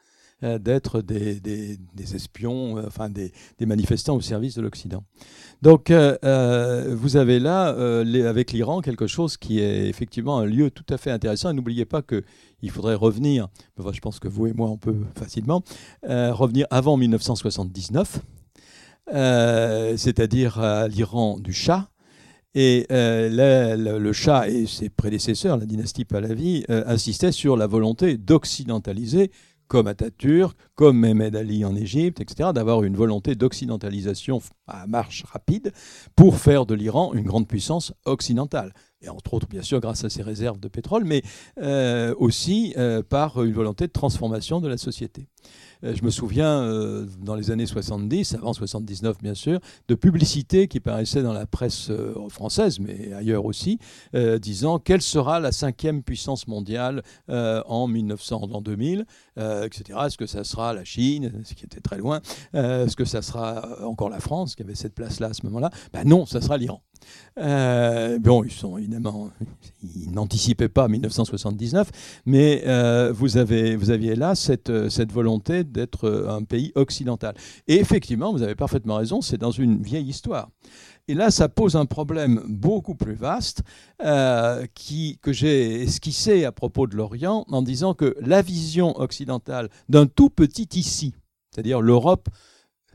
euh, d'être des, espions, euh, enfin des, manifestants au service de l'Occident. Donc euh, vous avez là, avec l'Iran, quelque chose qui est effectivement un lieu tout à fait intéressant. N'oubliez pas qu'il faudrait revenir, je pense que vous et moi on peut facilement, revenir avant 1979, c'est-à-dire à l'Iran du Shah, et euh, le, Shah et ses prédécesseurs, la dynastie Pahlavi, euh, insistaient sur la volonté d'occidentaliser, comme Atatürk, comme Mehmed Ali en Égypte, etc., d'avoir une volonté d'occidentalisation à marche rapide pour faire de l'Iran une grande puissance occidentale. Et entre autres, bien sûr, grâce à ses réserves de pétrole, mais euh, aussi par une volonté de transformation de la société. Euh, je me souviens, euh, dans les années 70, avant 79 bien sûr, de publicités qui paraissaient dans la presse euh, française, mais ailleurs aussi, disant quelle sera la cinquième puissance mondiale en 1900, en 2000, etc. Est-ce que ça sera la Chine, ce qui était très loin Est-ce que ça sera encore la France, qui avait cette place-là à ce moment-là? Ben Non, ça sera l'Iran. Euh, bon, ils sont évidemment, ils n'anticipaient pas 1979, mais euh, vous, avez, vous aviez là cette, cette volonté d'être un pays occidental. Et effectivement, vous avez parfaitement raison, c'est dans une vieille histoire. Et là, ça pose un problème beaucoup plus vaste euh, que j'ai esquissé à propos de l'Orient en disant que la vision occidentale d'un tout petit ici, c'est-à-dire l'Europe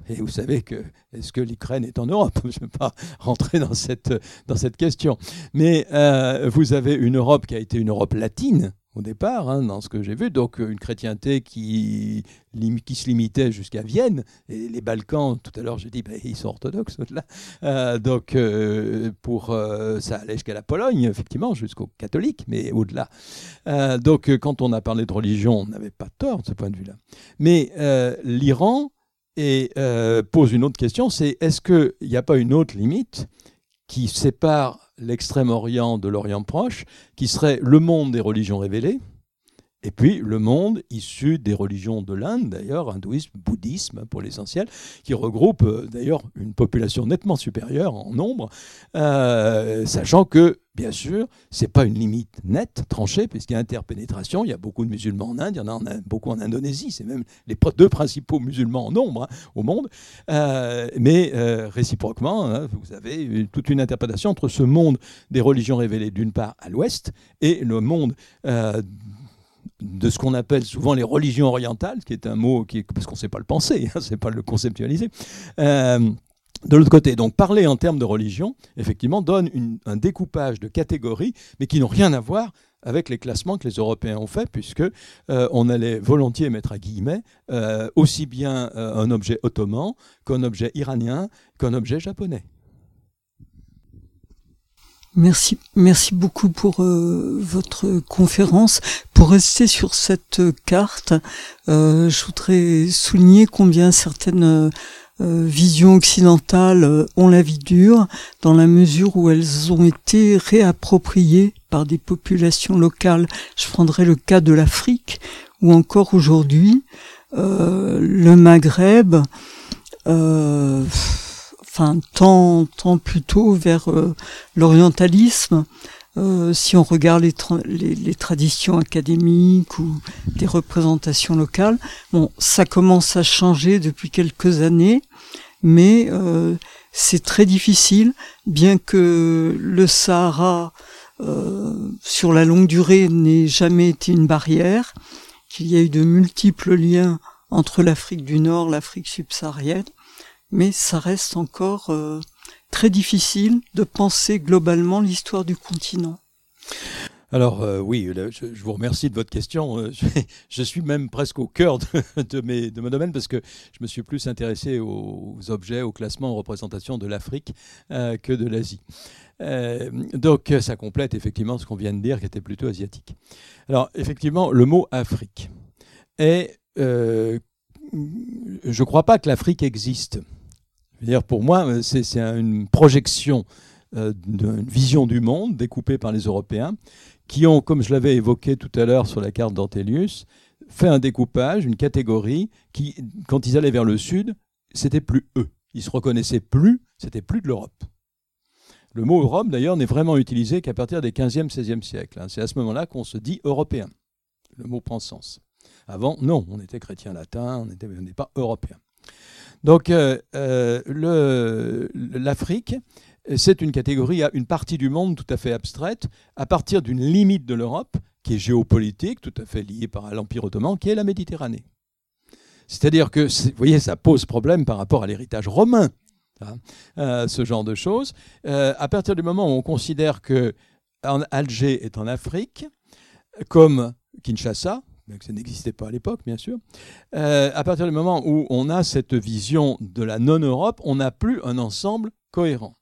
et vous savez que est-ce que l'Ukraine est en Europe? Je ne vais pas rentrer dans cette, dans cette question. Mais euh, vous avez une Europe qui a été une Europe latine, au départ, hein, dans ce que j'ai vu. Donc une chrétienté qui, qui se limitait jusqu'à Vienne. Et les Balkans, tout à l'heure j'ai dit, ben, ils sont orthodoxes là. Euh, donc euh, pour, euh, ça allait jusqu'à la Pologne, effectivement, jusqu'aux catholiques, mais au-delà. donc quand on a parlé de religion, on n'avait pas tort de ce point de vue-là. Mais l'Iran pose une autre question, c'est est-ce qu'il n'y a pas une autre limite qui sépare l'extrême-orient de l'Orient proche, qui serait le monde des religions révélées, et puis le monde issu des religions de l'Inde, d'ailleurs, hindouisme, bouddhisme pour l'essentiel, qui regroupe euh, d'ailleurs une population nettement supérieure en nombre, euh, sachant que, bien sûr, ce n'est pas une limite nette, tranchée, puisqu'il y a interpénétration, il y a beaucoup de musulmans en Inde, il y en a, beaucoup en Indonésie, c'est même les deux principaux musulmans en nombre hein, au monde, euh, mais réciproquement, hein, vous avez toute une interprétation entre ce monde des religions révélées d'une part à l'ouest et le monde de ce qu'on appelle souvent les religions orientales, qui est un mot qui parce qu'on ne sait pas le penser, hein, c'est pas le conceptualiser. Euh, de l'autre côté, donc parler en termes de religion, effectivement, donne un découpage de catégories, mais qui n'ont rien à voir avec les classements que les Européens ont faits, puisque euh, on allait volontiers mettre à guillemets euh, aussi bien un objet ottoman qu'un objet iranien qu'un objet japonais. Merci, merci beaucoup pour euh, votre conférence. Pour rester sur cette carte, euh, je voudrais souligner combien certaines euh, visions occidentales ont la vie dure, dans la mesure où elles ont été réappropriées par des populations locales. Je prendrai le cas de l'Afrique, ou encore aujourd'hui, le Maghreb enfin tant tant plutôt vers euh, l'orientalisme. Euh, si on regarde les, traditions académiques ou des représentations locales, bon, ça commence à changer depuis quelques années, mais euh, c'est très difficile, bien que le Sahara sur la longue durée n'ait jamais été une barrière, qu'il y a eu de multiples liens entre l'Afrique du Nord, l'Afrique subsaharienne mais ça reste encore euh, très difficile de penser globalement l'histoire du continent. Alors euh, oui, je, vous remercie de votre question. Euh, je, suis même presque au cœur de, mes, de mon domaine parce que je me suis plus intéressé aux objets, aux classements, aux représentations de l'Afrique que de l'Asie. donc ça complète effectivement ce qu'on vient de dire qui était plutôt asiatique. Alors effectivement, le mot Afrique est... je ne crois pas que l'Afrique existe pour moi, euh, c'est une projection euh, d'une vision du monde découpée par les Européens qui ont, comme je l'avais évoqué tout à l'heure sur la carte d'Antelius, fait un découpage, une catégorie qui, quand ils allaient vers le sud, c'était plus eux. Ils se reconnaissaient plus, c'était plus de l'Europe. Le mot Europe, d'ailleurs, n'est vraiment utilisé qu'à partir des 15e, 16e siècles. Hein. C'est à ce moment-là qu'on se dit européen. Le mot prend sens. Avant, non, on était chrétien latin, on n'est pas européen. Donc euh, euh, l'Afrique, c'est une catégorie, une partie du monde tout à fait abstraite, à partir d'une limite de l'Europe, qui est géopolitique, tout à fait liée par l'Empire ottoman, qui est la Méditerranée. C'est-à-dire que, vous voyez, ça pose problème par rapport à l'héritage romain, hein, euh, ce genre de choses. à partir du moment où on considère que Alger est en Afrique, comme Kinshasa, que ça n'existait pas à l'époque, bien sûr. Euh, à partir du moment où on a cette vision de la non-Europe, on n'a plus un ensemble cohérent.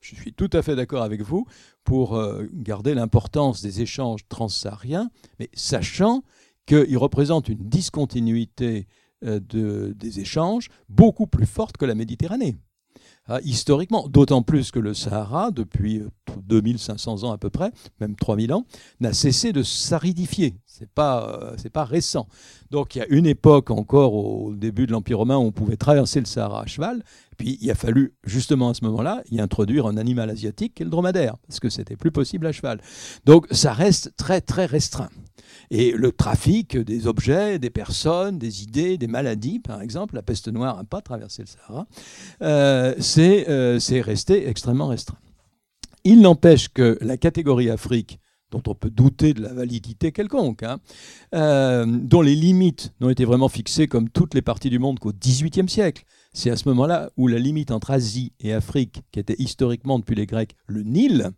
Je suis tout à fait d'accord avec vous pour euh, garder l'importance des échanges transsahariens, mais sachant qu'ils représentent une discontinuité euh, de, des échanges beaucoup plus forte que la Méditerranée. Ah, historiquement, d'autant plus que le Sahara, depuis 2500 ans à peu près, même 3000 ans, n'a cessé de s'aridifier. C'est pas, euh, c'est pas récent. Donc il y a une époque encore au début de l'Empire romain où on pouvait traverser le Sahara à cheval. Puis il a fallu justement à ce moment-là y introduire un animal asiatique qui est le dromadaire, parce que c'était plus possible à cheval. Donc ça reste très très restreint. Et le trafic des objets, des personnes, des idées, des maladies, par exemple, la peste noire n'a pas traversé le Sahara, euh, euh, c'est resté extrêmement restreint. Il n'empêche que la catégorie Afrique, dont on peut douter de la validité quelconque, hein, euh, dont les limites n'ont été vraiment fixées comme toutes les parties du monde qu'au XVIIIe siècle. C'est à ce moment-là où la limite entre Asie et Afrique, qui était historiquement depuis les Grecs le Nil,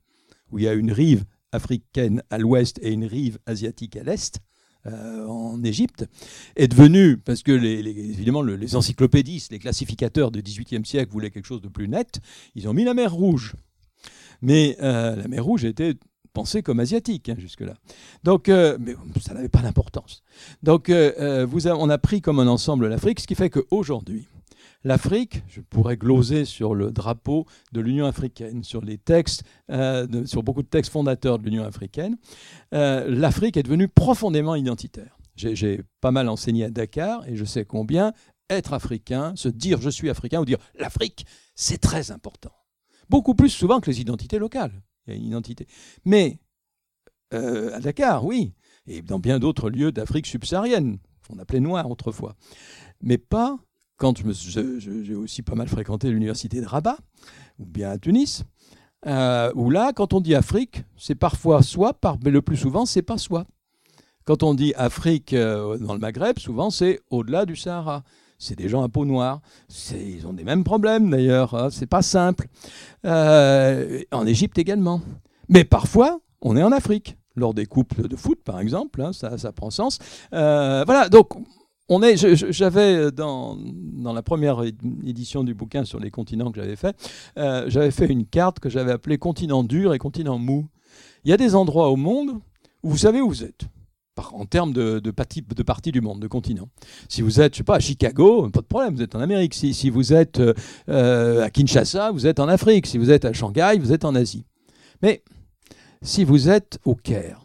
où il y a une rive africaine à l'ouest et une rive asiatique à l'est, euh, en Égypte, est devenue, parce que les, évidemment les encyclopédistes, les classificateurs du XVIIIe siècle voulaient quelque chose de plus net, ils ont mis la mer Rouge. Mais euh, la mer Rouge était pensée comme asiatique hein, jusque-là. Donc, euh, mais ça n'avait pas d'importance. Donc, vous on a pris comme un ensemble l'Afrique, ce qui fait qu'aujourd'hui, L'Afrique, je pourrais gloser sur le drapeau de l'Union africaine, sur les textes, euh, sur beaucoup de textes fondateurs de l'Union africaine. Euh, L'Afrique est devenue profondément identitaire. J'ai pas mal enseigné à Dakar et je sais combien être africain, se dire je suis africain ou dire l'Afrique, c'est très important. Beaucoup plus souvent que les identités locales. Il y a une identité. Mais euh, à Dakar, oui, et dans bien d'autres lieux d'Afrique subsaharienne, qu'on appelait noir autrefois. Mais pas quand j'ai aussi pas mal fréquenté l'université de Rabat, ou bien à Tunis, euh, où là, quand on dit Afrique, c'est parfois soi, mais le plus souvent, c'est pas soi. Quand on dit Afrique euh, dans le Maghreb, souvent c'est au-delà du Sahara. C'est des gens à peau noire. Ils ont des mêmes problèmes d'ailleurs. Hein. C'est pas simple. Euh, en Égypte également. Mais parfois, on est en Afrique lors des couples de foot, par exemple, hein, ça, ça, prend sens. voilà, donc on est, j'avais euh, dans, dans, la première édition du bouquin sur les continents que j'avais fait, euh, j'avais fait une carte que j'avais appelée continent dur et continent mou. Il y a des endroits au monde où vous savez où vous êtes en termes de, de, partie du monde, de continent. Si vous êtes, je sais pas, à Chicago, pas de problème, vous êtes en Amérique. Si, si vous êtes euh, à Kinshasa, vous êtes en Afrique. Si vous êtes à Shanghai, vous êtes en Asie. Mais si vous êtes au Caire,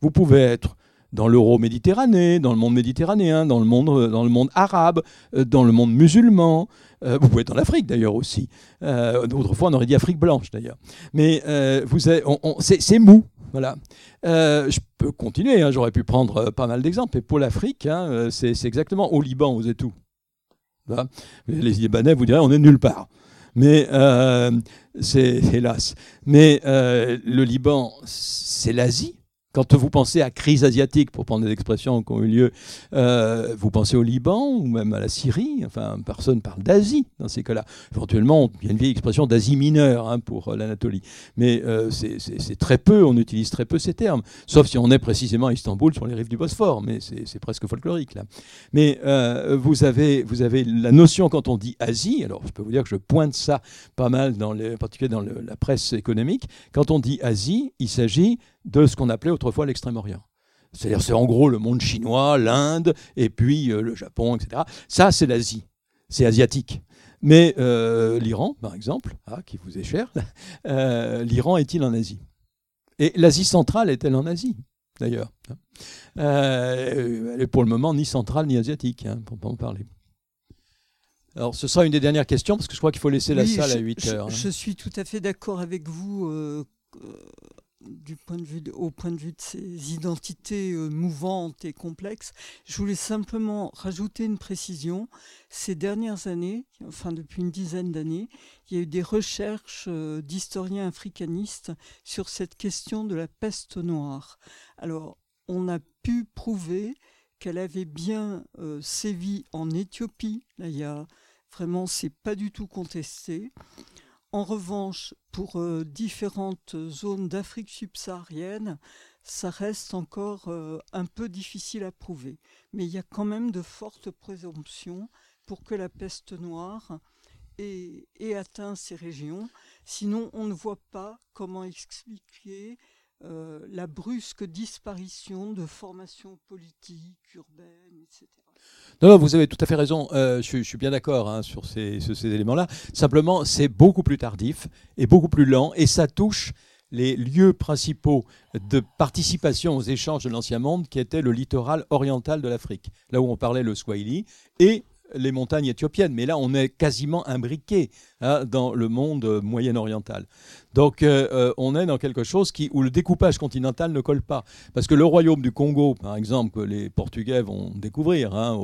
vous pouvez être dans l'euro-méditerranée, dans le monde méditerranéen, dans le monde, euh, dans le monde arabe, euh, dans le monde musulman. Euh, vous pouvez être en Afrique d'ailleurs aussi. autrefois, on aurait dit Afrique blanche d'ailleurs. Mais vous c'est mou. Voilà. je peux continuer, hein, j'aurais pu prendre pas mal d'exemples. Et pour l'Afrique, hein, c'est exactement au Liban, vous êtes où Les Libanais vous diraient on est nulle part. Mais c'est hélas. Mais le Liban, c'est l'Asie. Quand vous pensez à crise asiatique, pour prendre des expressions qui ont eu lieu, euh, vous pensez au Liban ou même à la Syrie? Enfin, personne parle d'Asie dans ces cas-là. Éventuellement, il y a une vieille expression d'Asie mineure hein, pour euh, l'Anatolie. Mais euh, c'est très peu, on utilise très peu ces termes. Sauf si on est précisément à Istanbul, sur les rives du Bosphore. Mais c'est presque folklorique là. Mais vous, avez, vous avez la notion quand on dit Asie, alors je peux vous dire que je pointe ça pas mal, en particulier dans la presse économique. Quand on dit Asie, il s'agit de ce qu'on appelait autrefois l'Extrême-Orient. C'est-à-dire, c'est en gros le monde chinois, l'Inde, et puis euh, le Japon, etc. Ça, c'est l'Asie. C'est asiatique. Mais euh, l'Iran, par exemple, ah, qui vous est cher, euh, l'Iran est-il en Asie? Et l'Asie centrale est-elle en Asie, d'ailleurs? Elle est pour le moment ni centrale ni asiatique, hein, pour pas en parler. Alors, ce sera une des dernières questions, parce que je crois qu'il faut laisser la salle à 8 heures. Hein. Je, suis tout à fait d'accord avec vous point de vue au point de vue de ces identités euh, mouvantes et complexes, je voulais simplement rajouter une précision. Ces dernières années, enfin depuis une dizaine d'années, il y a eu des recherches euh, d'historiens africanistes sur cette question de la peste noire. Alors, on a pu prouver qu'elle avait bien euh, sévi en Éthiopie. Là, il y a vraiment, c'est pas du tout contesté. En revanche, pour euh, différentes zones d'Afrique subsaharienne, ça reste encore euh, un peu difficile à prouver. Mais il y a quand même de fortes présomptions pour que la peste noire ait, atteint ces régions. Sinon, on ne voit pas comment expliquer euh, la brusque disparition de formations politiques, urbaines, etc. Non, vous avez tout à fait raison. Euh, je, suis bien d'accord hein, sur ces, éléments-là. Simplement, c'est beaucoup plus tardif et beaucoup plus lent, et ça touche les lieux principaux de participation aux échanges de l'Ancien Monde, qui étaient le littoral oriental de l'Afrique, là où on parlait le Swahili, et les montagnes éthiopiennes. Mais là, on est quasiment imbriqué hein, dans le monde moyen-oriental. Donc euh, euh, on est dans quelque chose qui, où le découpage continental ne colle pas. Parce que le royaume du Congo, par exemple, que les Portugais vont découvrir hein,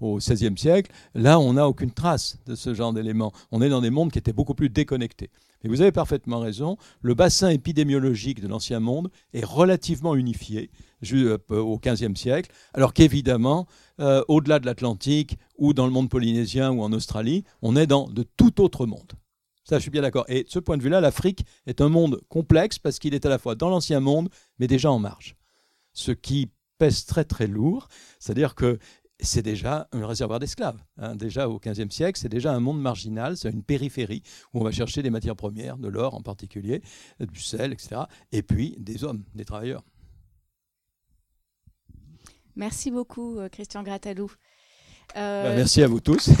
au, XVIe siècle, là on n'a aucune trace de ce genre d'éléments. On est dans des mondes qui étaient beaucoup plus déconnectés. Et vous avez parfaitement raison, le bassin épidémiologique de l'Ancien Monde est relativement unifié euh, au XVe siècle, alors qu'évidemment, au-delà de l'Atlantique ou dans le monde polynésien ou en Australie, on est dans de tout autre monde. Ça, je suis bien d'accord. Et de ce point de vue-là, l'Afrique est un monde complexe parce qu'il est à la fois dans l'ancien monde, mais déjà en marge. Ce qui pèse très très lourd, c'est-à-dire que c'est déjà un réservoir d'esclaves. Hein. Déjà au XVe siècle, c'est déjà un monde marginal, c'est une périphérie où on va chercher des matières premières, de l'or en particulier, du sel, etc. Et puis des hommes, des travailleurs. Merci beaucoup, euh, Christian Gratalou. Euh... Ben, merci à vous tous.